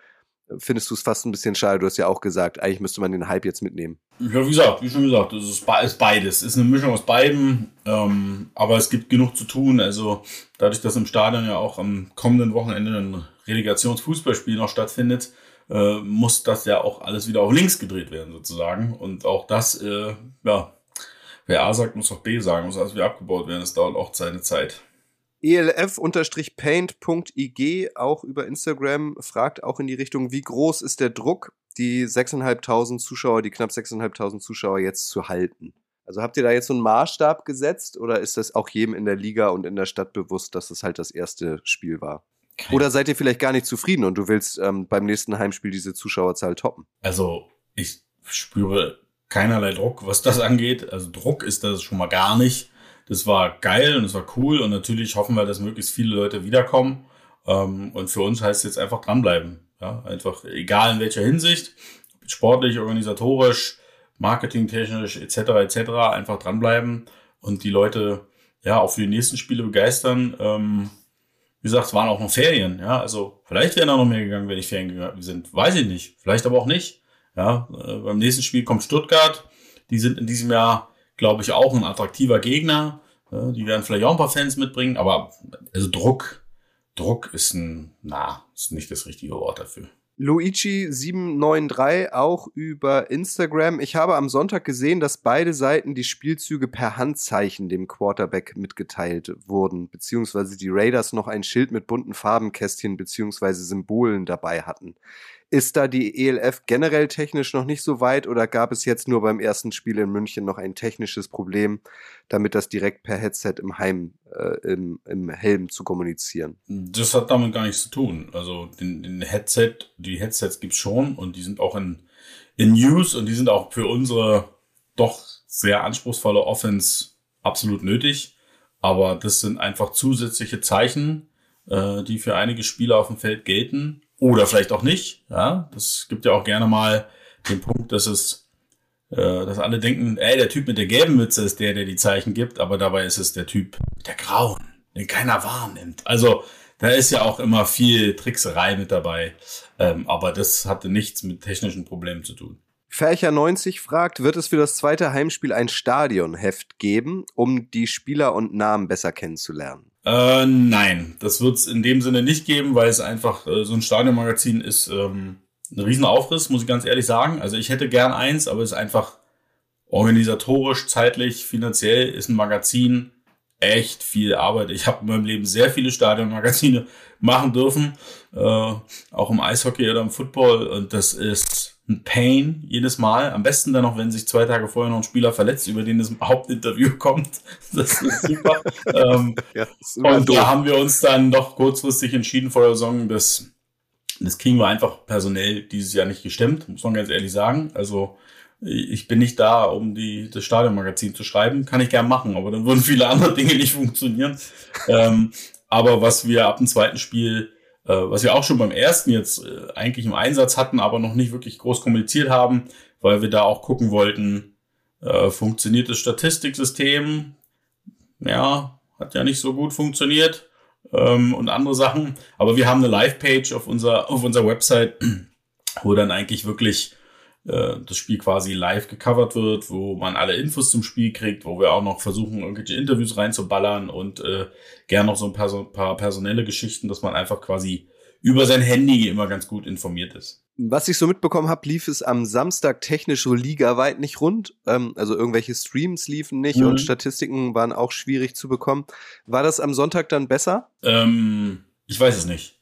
findest du es fast ein bisschen schade? Du hast ja auch gesagt, eigentlich müsste man den Hype jetzt mitnehmen. Ja, wie gesagt, wie schon gesagt, es ist, beides. Es ist eine Mischung aus beiden, ähm, aber es gibt genug zu tun. Also dadurch, dass im Stadion ja auch am kommenden Wochenende ein Relegationsfußballspiel noch stattfindet, äh, muss das ja auch alles wieder auf links gedreht werden sozusagen. Und auch das, äh, ja, wer A sagt, muss auch B sagen, muss alles wieder abgebaut werden. Das dauert auch seine Zeit. ELF-paint.ig auch über Instagram fragt auch in die Richtung, wie groß ist der Druck, die 6.500 Zuschauer, die knapp 6.500 Zuschauer jetzt zu halten? Also habt ihr da jetzt so einen Maßstab gesetzt oder ist das auch jedem in der Liga und in der Stadt bewusst, dass es halt das erste Spiel war? Kein oder seid ihr vielleicht gar nicht zufrieden und du willst ähm, beim nächsten Heimspiel diese Zuschauerzahl toppen? Also ich spüre keinerlei Druck, was das angeht. Also Druck ist das schon mal gar nicht. Das war geil und es war cool und natürlich hoffen wir, dass möglichst viele Leute wiederkommen. Ähm, und für uns heißt es jetzt einfach dranbleiben. Ja, einfach egal in welcher Hinsicht, sportlich, organisatorisch, marketingtechnisch etc. etc. einfach dranbleiben und die Leute ja auch für die nächsten Spiele begeistern. Ähm, wie gesagt, es waren auch noch Ferien. Ja, also vielleicht wären da noch mehr gegangen, wenn ich Ferien gegangen sind. Weiß ich nicht. Vielleicht aber auch nicht. Ja, äh, beim nächsten Spiel kommt Stuttgart. Die sind in diesem Jahr glaube ich, auch ein attraktiver Gegner. Die werden vielleicht auch ein paar Fans mitbringen, aber also Druck, Druck ist ein, na, ist nicht das richtige Wort dafür. Luigi793 auch über Instagram. Ich habe am Sonntag gesehen, dass beide Seiten die Spielzüge per Handzeichen dem Quarterback mitgeteilt wurden, beziehungsweise die Raiders noch ein Schild mit bunten Farbenkästchen beziehungsweise Symbolen dabei hatten. Ist da die ELF generell technisch noch nicht so weit oder gab es jetzt nur beim ersten Spiel in München noch ein technisches Problem, damit das direkt per Headset im Heim, äh, im, im Helm zu kommunizieren? Das hat damit gar nichts zu tun. Also den, den Headset, die Headsets gibt's schon und die sind auch in, in News und die sind auch für unsere doch sehr anspruchsvolle Offense absolut nötig. Aber das sind einfach zusätzliche Zeichen, äh, die für einige Spieler auf dem Feld gelten oder vielleicht auch nicht. Ja, das gibt ja auch gerne mal den Punkt, dass es, äh, dass alle denken, ey, der Typ mit der gelben Mütze ist der, der die Zeichen gibt, aber dabei ist es der Typ mit der grauen, den keiner wahrnimmt. Also da ist ja auch immer viel Trickserei mit dabei, ähm, aber das hatte nichts mit technischen Problemen zu tun. Färcher 90 fragt, wird es für das zweite Heimspiel ein Stadionheft geben, um die Spieler und Namen besser kennenzulernen? Äh, nein, das wird es in dem Sinne nicht geben, weil es einfach äh, so ein Stadionmagazin ist ähm, ein Riesenaufriss, muss ich ganz ehrlich sagen. Also ich hätte gern eins, aber es ist einfach organisatorisch, zeitlich, finanziell ist ein Magazin echt viel Arbeit. Ich habe in meinem Leben sehr viele Stadionmagazine machen dürfen, äh, auch im Eishockey oder im Football und das ist ein Pain jedes Mal. Am besten dann noch, wenn sich zwei Tage vorher noch ein Spieler verletzt, über den das Hauptinterview kommt. Das ist super. ähm, ja, ist und da haben wir uns dann doch kurzfristig entschieden vor der Saison, dass das kriegen wir einfach personell dieses Jahr nicht gestemmt, muss man ganz ehrlich sagen. Also ich bin nicht da, um die, das Stadionmagazin zu schreiben. Kann ich gern machen, aber dann würden viele andere Dinge nicht funktionieren. ähm, aber was wir ab dem zweiten Spiel äh, was wir auch schon beim ersten jetzt äh, eigentlich im Einsatz hatten, aber noch nicht wirklich groß kommuniziert haben, weil wir da auch gucken wollten, äh, funktioniert das Statistiksystem? Ja, hat ja nicht so gut funktioniert ähm, und andere Sachen. Aber wir haben eine Live-Page auf unserer auf unserer Website, wo dann eigentlich wirklich äh, das Spiel quasi live gecovert wird, wo man alle Infos zum Spiel kriegt, wo wir auch noch versuchen, irgendwelche Interviews reinzuballern und äh, gern noch so ein paar, so ein paar personelle Geschichten, dass man einfach quasi über sein Handy immer ganz gut informiert ist. Was ich so mitbekommen habe, lief es am Samstag technisch so ligaweit nicht rund. Ähm, also irgendwelche Streams liefen nicht mhm. und Statistiken waren auch schwierig zu bekommen. War das am Sonntag dann besser? Ähm, ich weiß es nicht.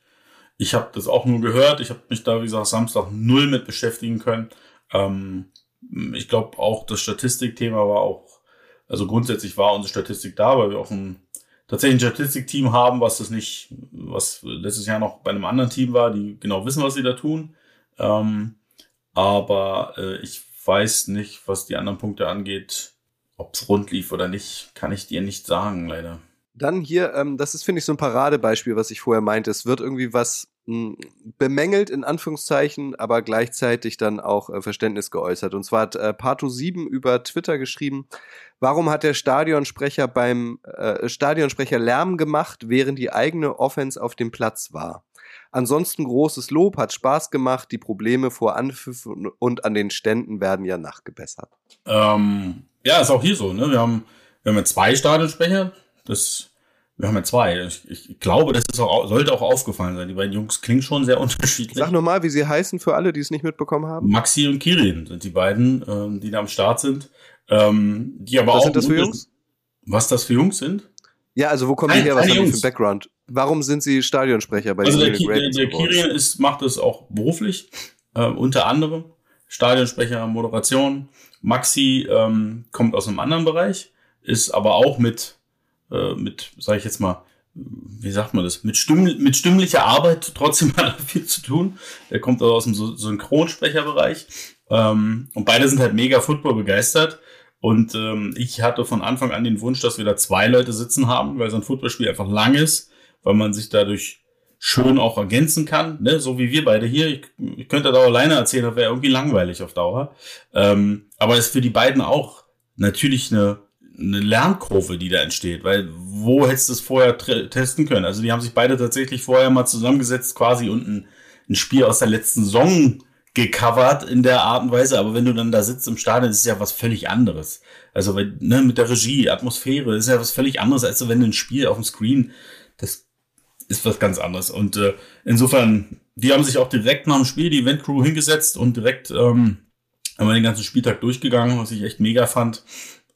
Ich habe das auch nur gehört. Ich habe mich da, wie gesagt, Samstag null mit beschäftigen können. Ähm, ich glaube auch das Statistikthema war auch, also grundsätzlich war unsere Statistik da, weil wir auch ein tatsächlich ein Statistikteam haben, was das nicht, was letztes Jahr noch bei einem anderen Team war, die genau wissen, was sie da tun. Ähm, aber äh, ich weiß nicht, was die anderen Punkte angeht, Ob es rund lief oder nicht, kann ich dir nicht sagen, leider. Dann hier, ähm, das ist, finde ich, so ein Paradebeispiel, was ich vorher meinte. Es wird irgendwie was bemängelt, in Anführungszeichen, aber gleichzeitig dann auch äh, Verständnis geäußert. Und zwar hat äh, Pato7 über Twitter geschrieben, warum hat der Stadionsprecher beim äh, Stadionsprecher Lärm gemacht, während die eigene Offense auf dem Platz war? Ansonsten großes Lob, hat Spaß gemacht, die Probleme vor Anpfiff und an den Ständen werden ja nachgebessert. Ähm, ja, ist auch hier so, ne? Wir haben, wir haben zwei Stadionsprecher. Das, wir haben ja zwei. Ich, ich glaube, das ist auch, sollte auch aufgefallen sein. Die beiden Jungs klingen schon sehr unterschiedlich. Sag nochmal, wie sie heißen für alle, die es nicht mitbekommen haben. Maxi und Kirin sind die beiden, ähm, die da am Start sind. Ähm, die aber Was auch. sind das für Jungs? Was das für Jungs sind? Ja, also wo kommen die her? Was haben die für einen Background? Warum sind sie Stadionsprecher bei Also der, den Ki- der, der geworden? Kirin ist, macht es auch beruflich, äh, unter anderem. Stadionsprecher, Moderation. Maxi ähm, kommt aus einem anderen Bereich, ist aber auch mit, äh, mit, sage ich jetzt mal, wie sagt man das, mit, Stimm, mit stimmlicher Arbeit trotzdem er viel zu tun. Er kommt aus dem Sy- Synchronsprecherbereich. Ähm, und beide sind halt mega Football begeistert. Und ähm, ich hatte von Anfang an den Wunsch, dass wir da zwei Leute sitzen haben, weil so ein Footballspiel einfach lang ist, weil man sich dadurch schön auch ergänzen kann, ne? so wie wir beide hier. Ich, ich könnte da alleine erzählen, das wäre irgendwie langweilig auf Dauer. Ähm, aber es ist für die beiden auch natürlich eine, eine Lernkurve, die da entsteht, weil wo hättest du es vorher testen können? Also die haben sich beide tatsächlich vorher mal zusammengesetzt quasi und ein, ein Spiel aus der letzten Saison gecovert in der Art und Weise, aber wenn du dann da sitzt im Stadion, ist es ja was völlig anderes. Also weil, ne, mit der Regie, Atmosphäre, ist ja was völlig anderes, als wenn du ein Spiel auf dem Screen, das ist was ganz anderes. Und äh, insofern, die haben sich auch direkt nach dem Spiel die Event-Crew hingesetzt und direkt ähm, haben wir den ganzen Spieltag durchgegangen, was ich echt mega fand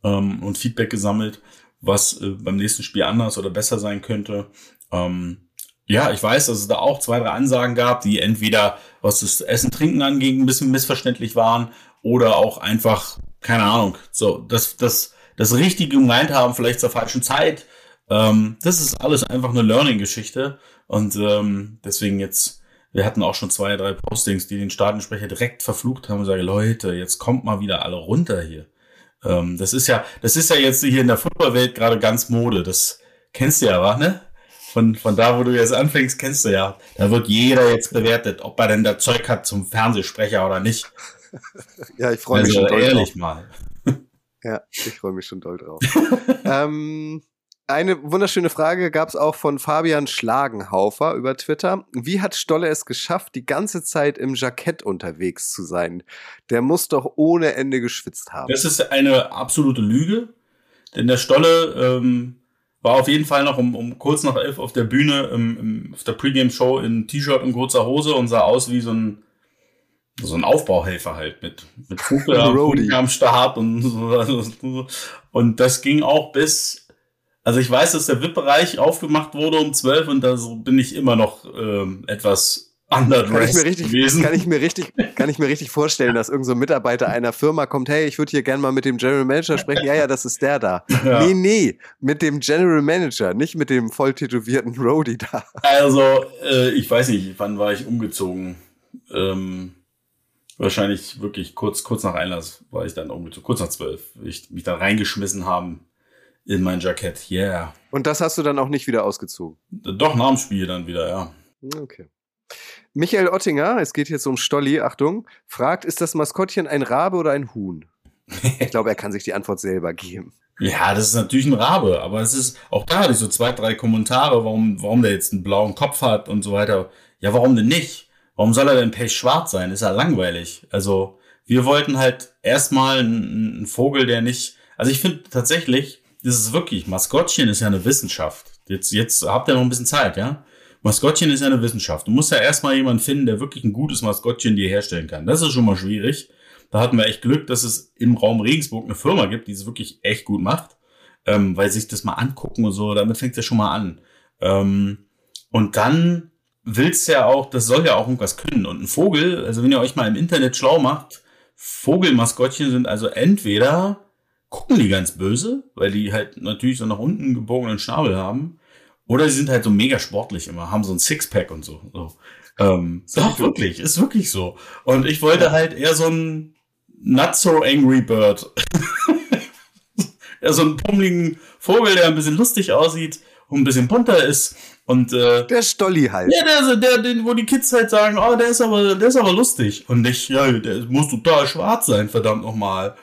ähm, und Feedback gesammelt, was äh, beim nächsten Spiel anders oder besser sein könnte. Ähm, ja, ich weiß, dass es da auch zwei, drei Ansagen gab, die entweder, was das Essen, Trinken angeht, ein bisschen missverständlich waren oder auch einfach, keine Ahnung, so, das, das, das Richtige gemeint haben, vielleicht zur falschen Zeit. Ähm, das ist alles einfach eine Learning-Geschichte und ähm, deswegen jetzt, wir hatten auch schon zwei, drei Postings, die den Stadionsprecher direkt verflucht haben und sagen, Leute, jetzt kommt mal wieder alle runter hier. Ähm, das ist ja, das ist ja jetzt hier in der Footballwelt gerade ganz Mode. Das kennst du ja, wa, ne? Von, von da, wo du jetzt anfängst, kennst du ja. Da wird jeder jetzt bewertet, ob er denn das Zeug hat zum Fernsehsprecher oder nicht. Ja, ich freue mich Also schon doll drauf. ehrlich mal. Ja, ich freue mich schon doll drauf. ähm, eine wunderschöne Frage gab es auch von Fabian Schlagenhaufer über Twitter. Wie hat Stolle es geschafft, die ganze Zeit im Jackett unterwegs zu sein? Der muss doch ohne Ende geschwitzt haben. Das ist eine absolute Lüge, denn der Stolle ähm, war auf jeden Fall noch um, um kurz nach elf auf der Bühne im, im, auf der Pre-Game-Show in T-Shirt und kurzer Hose und sah aus wie so ein so ein Aufbauhelfer halt mit mit Funke am, Start und so. und das ging auch bis also ich weiß, dass der VIP-Bereich aufgemacht wurde um 12 und da bin ich immer noch ähm, etwas Kann underdressed richtig, gewesen. kann, ich mir richtig, kann ich mir richtig vorstellen, dass irgendein so ein Mitarbeiter einer Firma kommt, hey, ich würde hier gerne mal mit dem General Manager sprechen. Ja, ja, das ist der da. Ja. Nee, nee, mit dem General Manager, nicht mit dem voll tätowierten Roadie da. Also, äh, ich weiß nicht, wann war ich umgezogen? Ähm, wahrscheinlich wirklich kurz, kurz nach Einlass war ich dann umgezogen, kurz nach zwölf. Ich mich da reingeschmissen haben in mein Jackett. Yeah. Und das hast du dann auch nicht wieder ausgezogen. Doch, nach dem Spiel dann wieder, ja. Okay. Michael Ottinger, es geht jetzt um Stolli, Achtung, fragt, ist das Maskottchen ein Rabe oder ein Huhn? Ich glaube, er kann sich die Antwort selber geben. Ja, das ist natürlich ein Rabe, aber es ist, auch da hatte ich so zwei, drei Kommentare, warum, warum der jetzt einen blauen Kopf hat und so weiter. Ja, warum denn nicht? Warum soll er denn pechschwarz sein? Ist ja langweilig. Also, wir wollten halt erstmal einen, einen Vogel, der nicht, also ich finde tatsächlich, das ist wirklich, Maskottchen ist ja eine Wissenschaft. Jetzt, jetzt habt ihr noch ein bisschen Zeit, ja? Maskottchen ist ja eine Wissenschaft. Du musst ja erstmal jemanden finden, der wirklich ein gutes Maskottchen dir herstellen kann. Das ist schon mal schwierig. Da hatten wir echt Glück, dass es im Raum Regensburg eine Firma gibt, die es wirklich echt gut macht, ähm, weil sich das mal angucken und so, damit fängt es ja schon mal an. Ähm, und dann willst ja auch, das soll ja auch irgendwas können. Und ein Vogel, also wenn ihr euch mal im Internet schlau macht, Vogelmaskottchen sind also entweder gucken die ganz böse, weil die halt natürlich so nach unten gebogenen Schnabel haben, oder sie sind halt so mega sportlich immer, haben so ein Sixpack und so. so. Ähm, doch, wirklich, ist wirklich so. Und ich wollte halt eher so ein not so angry bird. ja, so einen pummeligen Vogel, der ein bisschen lustig aussieht und ein bisschen bunter ist. Und äh, der Stolli halt. Ja, der, der, der, wo die Kids halt sagen, oh, der ist aber, der ist aber lustig. Und nicht, ja, der muss total schwarz sein, verdammt nochmal.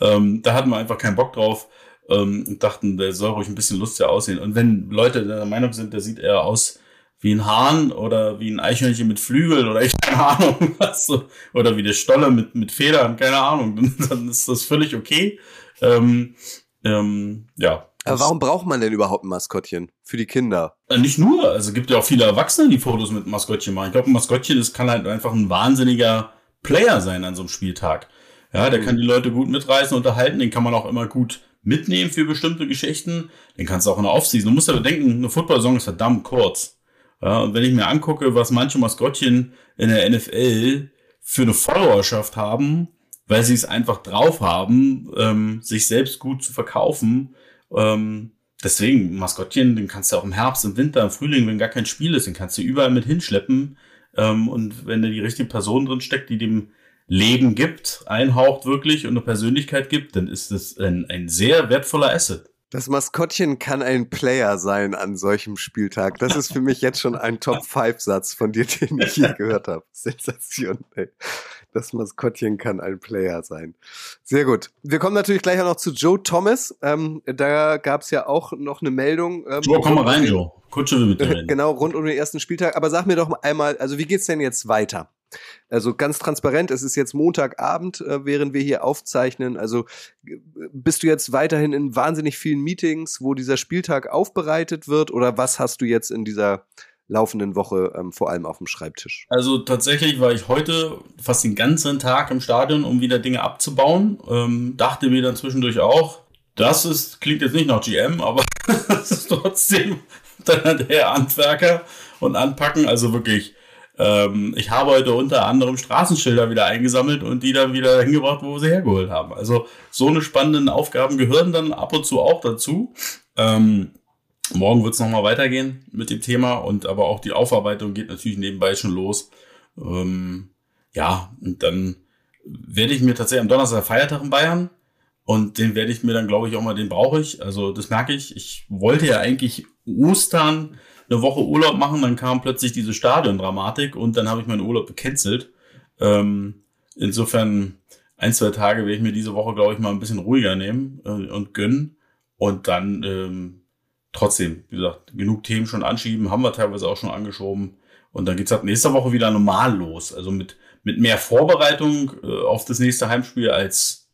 Ähm, da hatten wir einfach keinen Bock drauf ähm, und dachten, der soll ruhig ein bisschen lustiger aussehen. Und wenn Leute der Meinung sind, der sieht eher aus wie ein Hahn oder wie ein Eichhörnchen mit Flügeln oder ich keine Ahnung was so, oder wie der Stolle mit mit Federn, keine Ahnung, dann, dann ist das völlig okay. Ähm, ähm, ja, aber warum braucht man denn überhaupt ein Maskottchen? Für die Kinder? Äh, nicht nur. Also es gibt ja auch viele Erwachsene, die Fotos mit Maskottchen machen. Ich glaube, ein Maskottchen, das kann halt einfach ein wahnsinniger Player sein an so einem Spieltag. Ja, der kann die Leute gut mitreißen, unterhalten. Den kann man auch immer gut mitnehmen für bestimmte Geschichten. Den kannst du auch in der Offseason. Du musst aber denken, eine Football-Saison ist verdammt kurz. Ja, und wenn ich mir angucke, was manche Maskottchen in der NFL für eine Followerschaft haben, weil sie es einfach drauf haben, ähm, sich selbst gut zu verkaufen, ähm, deswegen, Maskottchen, den kannst du auch im Herbst, im Winter, im Frühling, wenn gar kein Spiel ist, den kannst du überall mit hinschleppen. Ähm, und wenn da die richtige Person drin steckt, die dem Leben gibt, einhaucht wirklich und eine Persönlichkeit gibt, dann ist das ein, ein sehr wertvoller Asset. Das Maskottchen kann ein Player sein an solchem Spieltag. Das ist für mich jetzt schon ein Top-5-Satz von dir, den ich je gehört habe. Sensation. Ey. Das Maskottchen kann ein Player sein. Sehr gut. Wir kommen natürlich gleich auch noch zu Joe Thomas. Ähm, da gab es ja auch noch eine Meldung. Ähm, Joe, komm mal rein, Joe. Kutsche will mit dir reden. Genau, rund um den ersten Spieltag. Aber sag mir doch einmal, also wie geht's denn jetzt weiter? Also ganz transparent, es ist jetzt Montagabend, äh, während wir hier aufzeichnen. Also bist du jetzt weiterhin in wahnsinnig vielen Meetings, wo dieser Spieltag aufbereitet wird? Oder was hast du jetzt in dieser laufenden Woche ähm, vor allem auf dem Schreibtisch? Also tatsächlich war ich heute fast den ganzen Tag im Stadion, um wieder Dinge abzubauen. Ähm, dachte mir dann zwischendurch auch, das ist, klingt jetzt nicht nach GM, aber das ist trotzdem der Handwerker und anpacken. Also wirklich ähm, ich habe heute unter anderem Straßenschilder wieder eingesammelt und die dann wieder hingebracht, wo sie hergeholt haben. Also so eine spannenden Aufgaben gehören dann ab und zu auch dazu. Ähm, morgen wird es nochmal weitergehen mit dem Thema und aber auch die Aufarbeitung geht natürlich nebenbei schon los. Ähm, ja, und dann werde ich mir tatsächlich am Donnerstag Feiertag in Bayern und den werde ich mir dann, glaube ich, auch mal, den brauche ich. Also das merke ich. Ich wollte ja eigentlich Ostern eine Woche Urlaub machen, dann kam plötzlich diese Stadiondramatik und dann habe ich meinen Urlaub gecancelt. Ähm, insofern ein, zwei Tage werde ich mir diese Woche, glaube ich, mal ein bisschen ruhiger nehmen äh, und gönnen. Und dann ähm, trotzdem, wie gesagt, genug Themen schon anschieben, haben wir teilweise auch schon angeschoben. Und dann geht's ab nächster Woche wieder normal los. Also mit, mit mehr Vorbereitung äh, auf das nächste Heimspiel als,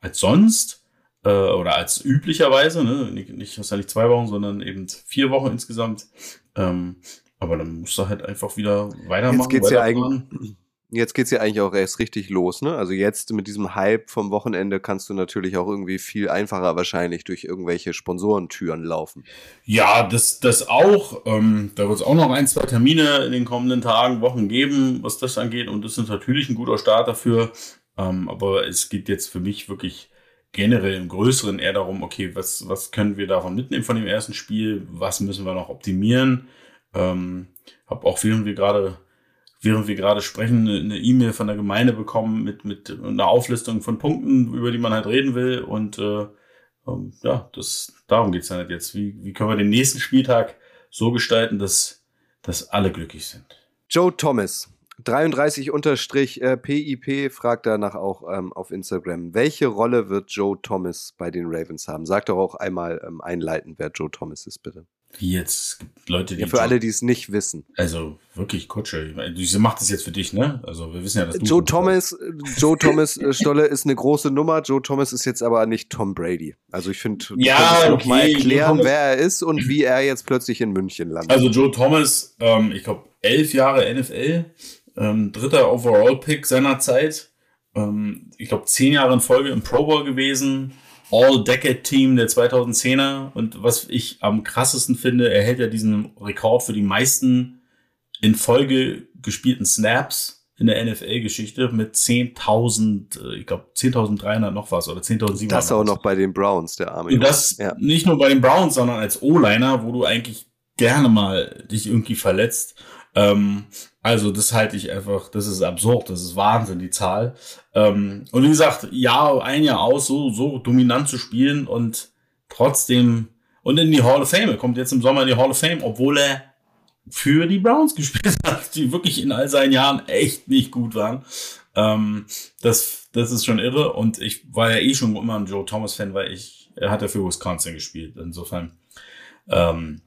als sonst äh, oder als üblicherweise, ne? nicht, nicht wahrscheinlich zwei Wochen, sondern eben vier Wochen insgesamt. Ähm, aber dann musst du halt einfach wieder weitermachen. Jetzt geht's ja eigentlich, jetzt geht's ja eigentlich auch erst richtig los, ne? Also jetzt mit diesem Hype vom Wochenende kannst du natürlich auch irgendwie viel einfacher wahrscheinlich durch irgendwelche Sponsorentüren laufen. Ja, das, das auch. Ähm, da wird es auch noch ein, zwei Termine in den kommenden Tagen, Wochen geben, was das angeht. Und das ist natürlich ein guter Start dafür. Ähm, aber es geht jetzt für mich wirklich generell im Größeren eher darum, okay, was, was können wir davon mitnehmen von dem ersten Spiel, was müssen wir noch optimieren. Ähm, habe auch während wir gerade während wir gerade sprechen eine E-Mail von der Gemeinde bekommen mit mit einer Auflistung von Punkten, über die man halt reden will und äh, ähm, ja, das darum geht's dann halt jetzt. Wie, wie können wir den nächsten Spieltag so gestalten, dass dass alle glücklich sind? Joe Thomas 33 unterstrich äh, PIP fragt danach auch ähm, auf Instagram. Welche Rolle wird Joe Thomas bei den Ravens haben? Sag doch auch einmal ähm, einleitend, wer Joe Thomas ist, bitte. Wie jetzt gibt Leute, die. Ja, für Joe, alle, die es nicht wissen. Also wirklich Kutsche. Sie macht es jetzt für dich, ne? Also wir wissen ja, dass du Joe Thomas, Joe Thomas äh, Stolle ist eine große Nummer. Joe Thomas ist jetzt aber nicht Tom Brady. Also ich finde, ja, okay. noch mal erklären, wer er ist und wie er jetzt plötzlich in München landet. Also Joe Thomas, ähm, ich glaube elf Jahre NFL ähm, dritter Overall-Pick seiner Zeit. Ähm, ich glaube, zehn Jahre in Folge im Pro Bowl gewesen. All-Decade-Team der 2010er. Und was ich am krassesten finde, er hält ja diesen Rekord für die meisten in Folge gespielten Snaps in der NFL-Geschichte mit 10.000, äh, ich glaube 10.300 noch was oder 10.700. Das auch noch bei den Browns, der arme. Und das ja. nicht nur bei den Browns, sondern als O-Liner, wo du eigentlich gerne mal dich irgendwie verletzt. Ähm, also das halte ich einfach, das ist absurd, das ist Wahnsinn, die Zahl. Ähm, und wie gesagt, Jahr ein, Jahr aus, so, so dominant zu spielen und trotzdem und in die Hall of Fame. Er kommt jetzt im Sommer in die Hall of Fame, obwohl er für die Browns gespielt hat, die wirklich in all seinen Jahren echt nicht gut waren. Ähm, das, das ist schon irre. Und ich war ja eh schon immer ein Joe Thomas-Fan, weil ich, er hat ja für Wisconsin gespielt. Insofern ähm,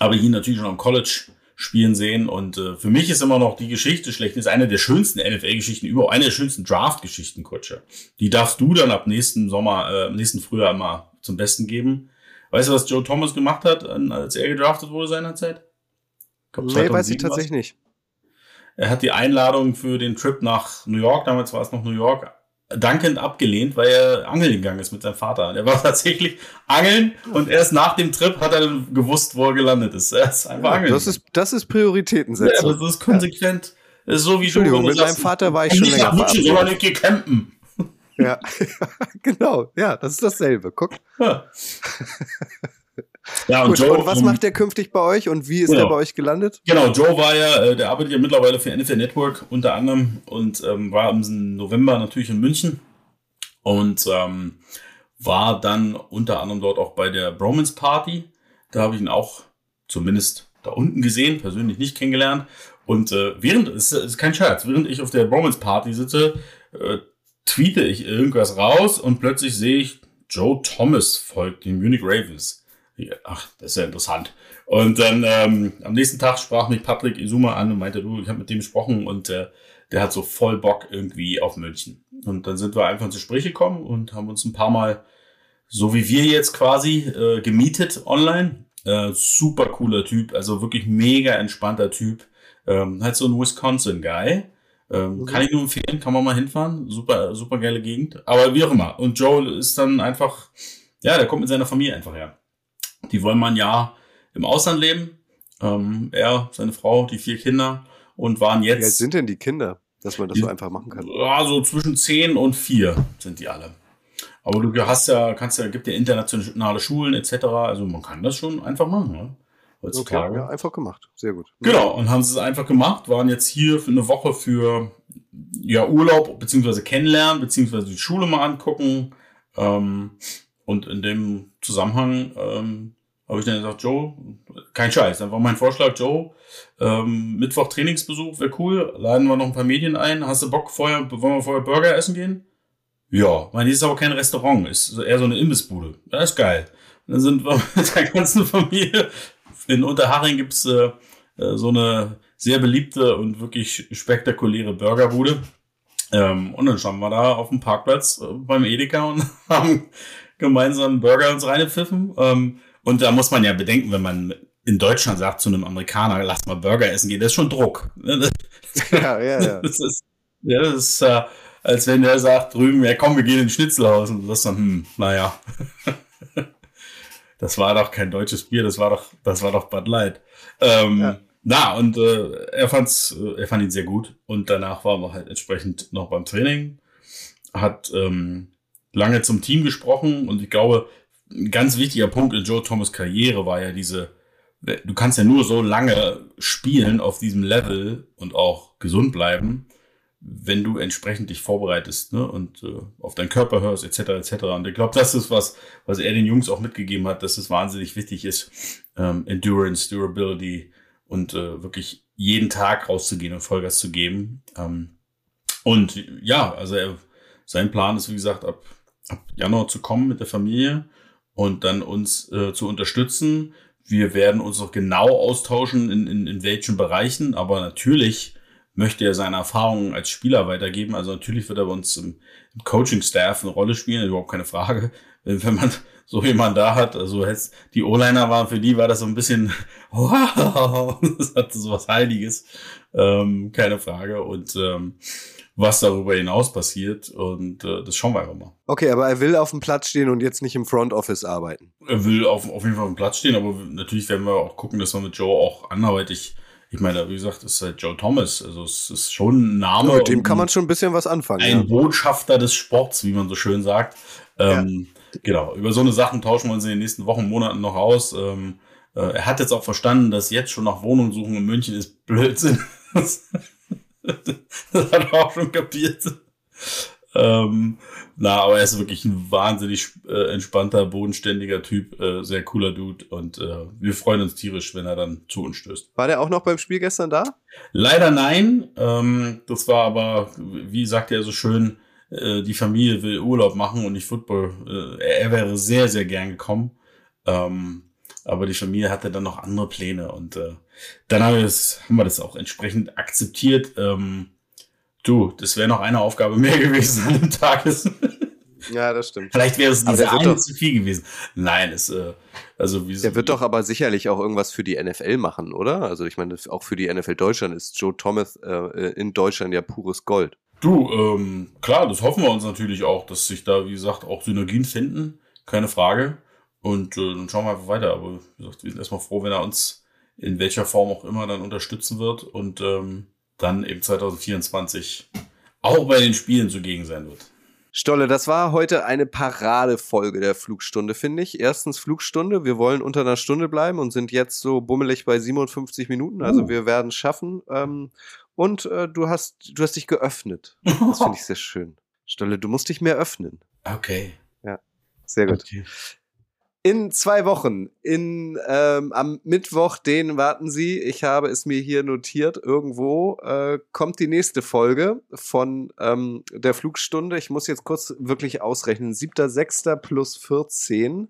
habe ich ihn natürlich schon am College spielen sehen. Und äh, für mich ist immer noch die Geschichte schlecht, ist eine der schönsten NFL-Geschichten überhaupt, eine der schönsten Draft-Geschichten, Kutsche. Die darfst du dann ab nächsten Sommer, äh, nächsten Frühjahr mal zum Besten geben. Weißt du, was Joe Thomas gemacht hat, als er gedraftet wurde seinerzeit? Glaub, nee, weiß ich tatsächlich nicht. Er hat die Einladung für den Trip nach New York, damals war es noch New York, dankend abgelehnt, weil er angeln gegangen ist mit seinem Vater. Er war tatsächlich angeln und erst nach dem Trip hat er gewusst, wo er gelandet ist. Er ist einfach ja, angeln. Das ist, das ist Prioritätensetzung. Ja, das ist konsequent. Ja. So wie Entschuldigung, mit meinem Vater war ich schon länger verabredet. sondern nicht campen. Ja, genau. Ja, das ist dasselbe. Guck. Ja. Ja, und, Gut, Joe, und was macht der künftig bei euch und wie ist genau. der bei euch gelandet? Genau, Joe war ja, äh, der arbeitet ja mittlerweile für NFL Network unter anderem und ähm, war im November natürlich in München und ähm, war dann unter anderem dort auch bei der Bromance Party. Da habe ich ihn auch zumindest da unten gesehen, persönlich nicht kennengelernt. Und äh, während, es ist, ist kein Scherz, während ich auf der Bromance Party sitze, äh, tweete ich irgendwas raus und plötzlich sehe ich, Joe Thomas folgt den Munich Ravens ach, das ist ja interessant. Und dann ähm, am nächsten Tag sprach mich Patrick Isuma an und meinte, du, ich habe mit dem gesprochen und äh, der hat so voll Bock irgendwie auf München. Und dann sind wir einfach ins Gespräch gekommen und haben uns ein paar Mal, so wie wir jetzt quasi, äh, gemietet online. Äh, super cooler Typ, also wirklich mega entspannter Typ. Ähm, halt so ein Wisconsin-Guy. Ähm. Kann ich nur empfehlen, kann man mal hinfahren. Super, super geile Gegend. Aber wie auch immer. Und Joel ist dann einfach, ja, der kommt mit seiner Familie einfach her. Die wollen mal ein Jahr im Ausland leben. Ähm, er, seine Frau, die vier Kinder und waren jetzt. Wie alt sind denn die Kinder, dass man das die, so einfach machen kann? Ja, so zwischen zehn und vier sind die alle. Aber du hast ja, kannst ja, gibt ja internationale Schulen etc. Also man kann das schon einfach machen, ne? Heutzutage. Okay, ja, einfach gemacht. Sehr gut. Genau, und haben sie es einfach gemacht, waren jetzt hier für eine Woche für ja, Urlaub beziehungsweise kennenlernen, beziehungsweise die Schule mal angucken. Ähm, und in dem Zusammenhang ähm, habe ich dann gesagt, Joe, kein Scheiß, war mein Vorschlag, Joe, ähm, Mittwoch Trainingsbesuch, wäre cool, laden wir noch ein paar Medien ein, hast du Bock, vorher, wollen wir vorher Burger essen gehen? Ja, meine, ist aber kein Restaurant, ist eher so eine Imbissbude. Das ist geil. Und dann sind wir mit der ganzen Familie, in Unterhaching gibt's äh, äh, so eine sehr beliebte und wirklich spektakuläre Burgerbude. Ähm, und dann standen wir da auf dem Parkplatz äh, beim Edeka und haben gemeinsam Burger uns reingepfiffen. Ähm, und da muss man ja bedenken, wenn man in Deutschland sagt zu einem Amerikaner, lass mal Burger essen gehen, das ist schon Druck. Ja, ja, ja. Das ist, ja, das ist äh, als wenn der sagt drüben, ja komm, wir gehen ins Schnitzelhaus und das dann, hm, naja. Das war doch kein deutsches Bier, das war doch, das war doch Bud Light. Ähm, ja. Na, und äh, er fand's, äh, er fand ihn sehr gut. Und danach waren wir halt entsprechend noch beim Training. Hat ähm, lange zum Team gesprochen und ich glaube, ein ganz wichtiger Punkt in Joe Thomas Karriere war ja diese, du kannst ja nur so lange spielen auf diesem Level und auch gesund bleiben, wenn du entsprechend dich vorbereitest ne? und äh, auf deinen Körper hörst etc. etc. Und ich glaube, das ist was, was er den Jungs auch mitgegeben hat, dass es wahnsinnig wichtig ist, ähm, Endurance, Durability und äh, wirklich jeden Tag rauszugehen und Vollgas zu geben. Ähm, und ja, also er, sein Plan ist wie gesagt ab ab Januar zu kommen mit der Familie und dann uns äh, zu unterstützen. Wir werden uns noch genau austauschen, in, in, in welchen Bereichen, aber natürlich möchte er seine Erfahrungen als Spieler weitergeben. Also natürlich wird er bei uns im, im Coaching-Staff eine Rolle spielen, überhaupt keine Frage. Wenn man so jemand da hat, also jetzt die O-Liner waren, für die war das so ein bisschen, wow, das hatte so was Heiliges, ähm, keine Frage. Und ähm, was darüber hinaus passiert. Und äh, das schauen wir einfach mal. Okay, aber er will auf dem Platz stehen und jetzt nicht im Front Office arbeiten. Er will auf, auf jeden Fall auf dem Platz stehen, aber natürlich werden wir auch gucken, dass wir mit Joe auch anderweitig ich meine, wie gesagt, das ist halt Joe Thomas. Also es ist schon ein Name. Mit dem kann man schon ein bisschen was anfangen. Ein ja. Botschafter des Sports, wie man so schön sagt. Ähm, ja. Genau. Über so eine Sachen tauschen wir uns in den nächsten Wochen, Monaten noch aus. Ähm, äh, er hat jetzt auch verstanden, dass jetzt schon nach Wohnungen suchen in München ist Blödsinn. das hat er auch schon kapiert. Ähm, na, aber er ist wirklich ein wahnsinnig äh, entspannter, bodenständiger Typ, äh, sehr cooler Dude und äh, wir freuen uns tierisch, wenn er dann zu uns stößt. War der auch noch beim Spiel gestern da? Leider nein. Ähm, das war aber, wie sagt er so schön, äh, die Familie will Urlaub machen und nicht Football. Äh, er, er wäre sehr, sehr gern gekommen. Ähm, aber die Familie hatte dann noch andere Pläne und äh, dann haben wir, das, haben wir das auch entsprechend akzeptiert. Ähm, du, das wäre noch eine Aufgabe mehr gewesen an dem Tag. ja, das stimmt. Vielleicht wäre es diese eine doch, zu viel gewesen. Nein, es, äh, also wie Der wird doch aber sicherlich auch irgendwas für die NFL machen, oder? Also ich meine, auch für die NFL Deutschland ist Joe Thomas äh, in Deutschland ja pures Gold. Du, ähm, klar, das hoffen wir uns natürlich auch, dass sich da, wie gesagt, auch Synergien finden. Keine Frage. Und äh, dann schauen wir einfach weiter. Aber wie gesagt, wir sind erstmal froh, wenn er uns in welcher Form auch immer dann unterstützen wird und ähm, dann eben 2024 auch bei den Spielen zugegen sein wird. Stolle, das war heute eine Paradefolge der Flugstunde, finde ich. Erstens Flugstunde. Wir wollen unter einer Stunde bleiben und sind jetzt so bummelig bei 57 Minuten. Also uh. wir werden es schaffen. Ähm, und äh, du hast, du hast dich geöffnet. Das finde ich sehr schön. Stolle, du musst dich mehr öffnen. Okay. Ja, sehr gut. Okay. In zwei Wochen, in, ähm, am Mittwoch, den warten Sie, ich habe es mir hier notiert, irgendwo äh, kommt die nächste Folge von ähm, der Flugstunde. Ich muss jetzt kurz wirklich ausrechnen. 7.6. plus 14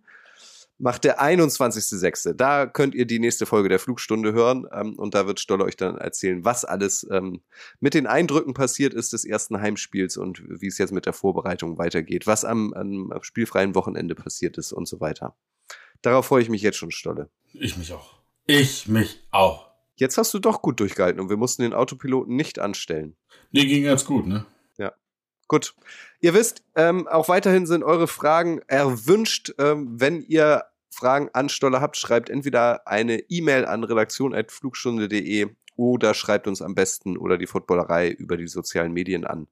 macht der 21.06. Da könnt ihr die nächste Folge der Flugstunde hören ähm, und da wird Stolle euch dann erzählen, was alles ähm, mit den Eindrücken passiert ist des ersten Heimspiels und wie es jetzt mit der Vorbereitung weitergeht, was am, am spielfreien Wochenende passiert ist und so weiter. Darauf freue ich mich jetzt schon, Stolle. Ich mich auch. Ich mich auch. Jetzt hast du doch gut durchgehalten und wir mussten den Autopiloten nicht anstellen. Nee, ging ganz gut, ne? Gut. Ihr wisst, ähm, auch weiterhin sind eure Fragen erwünscht. Ähm, wenn ihr Fragen an Stolle habt, schreibt entweder eine E-Mail an redaktion.flugstunde.de oder schreibt uns am besten oder die Footballerei über die sozialen Medien an.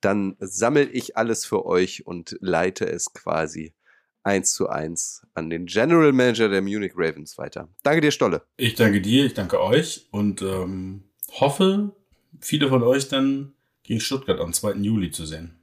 Dann sammle ich alles für euch und leite es quasi eins zu eins an den General Manager der Munich Ravens weiter. Danke dir, Stolle. Ich danke dir, ich danke euch und ähm, hoffe, viele von euch dann gegen Stuttgart am 2. Juli zu sehen.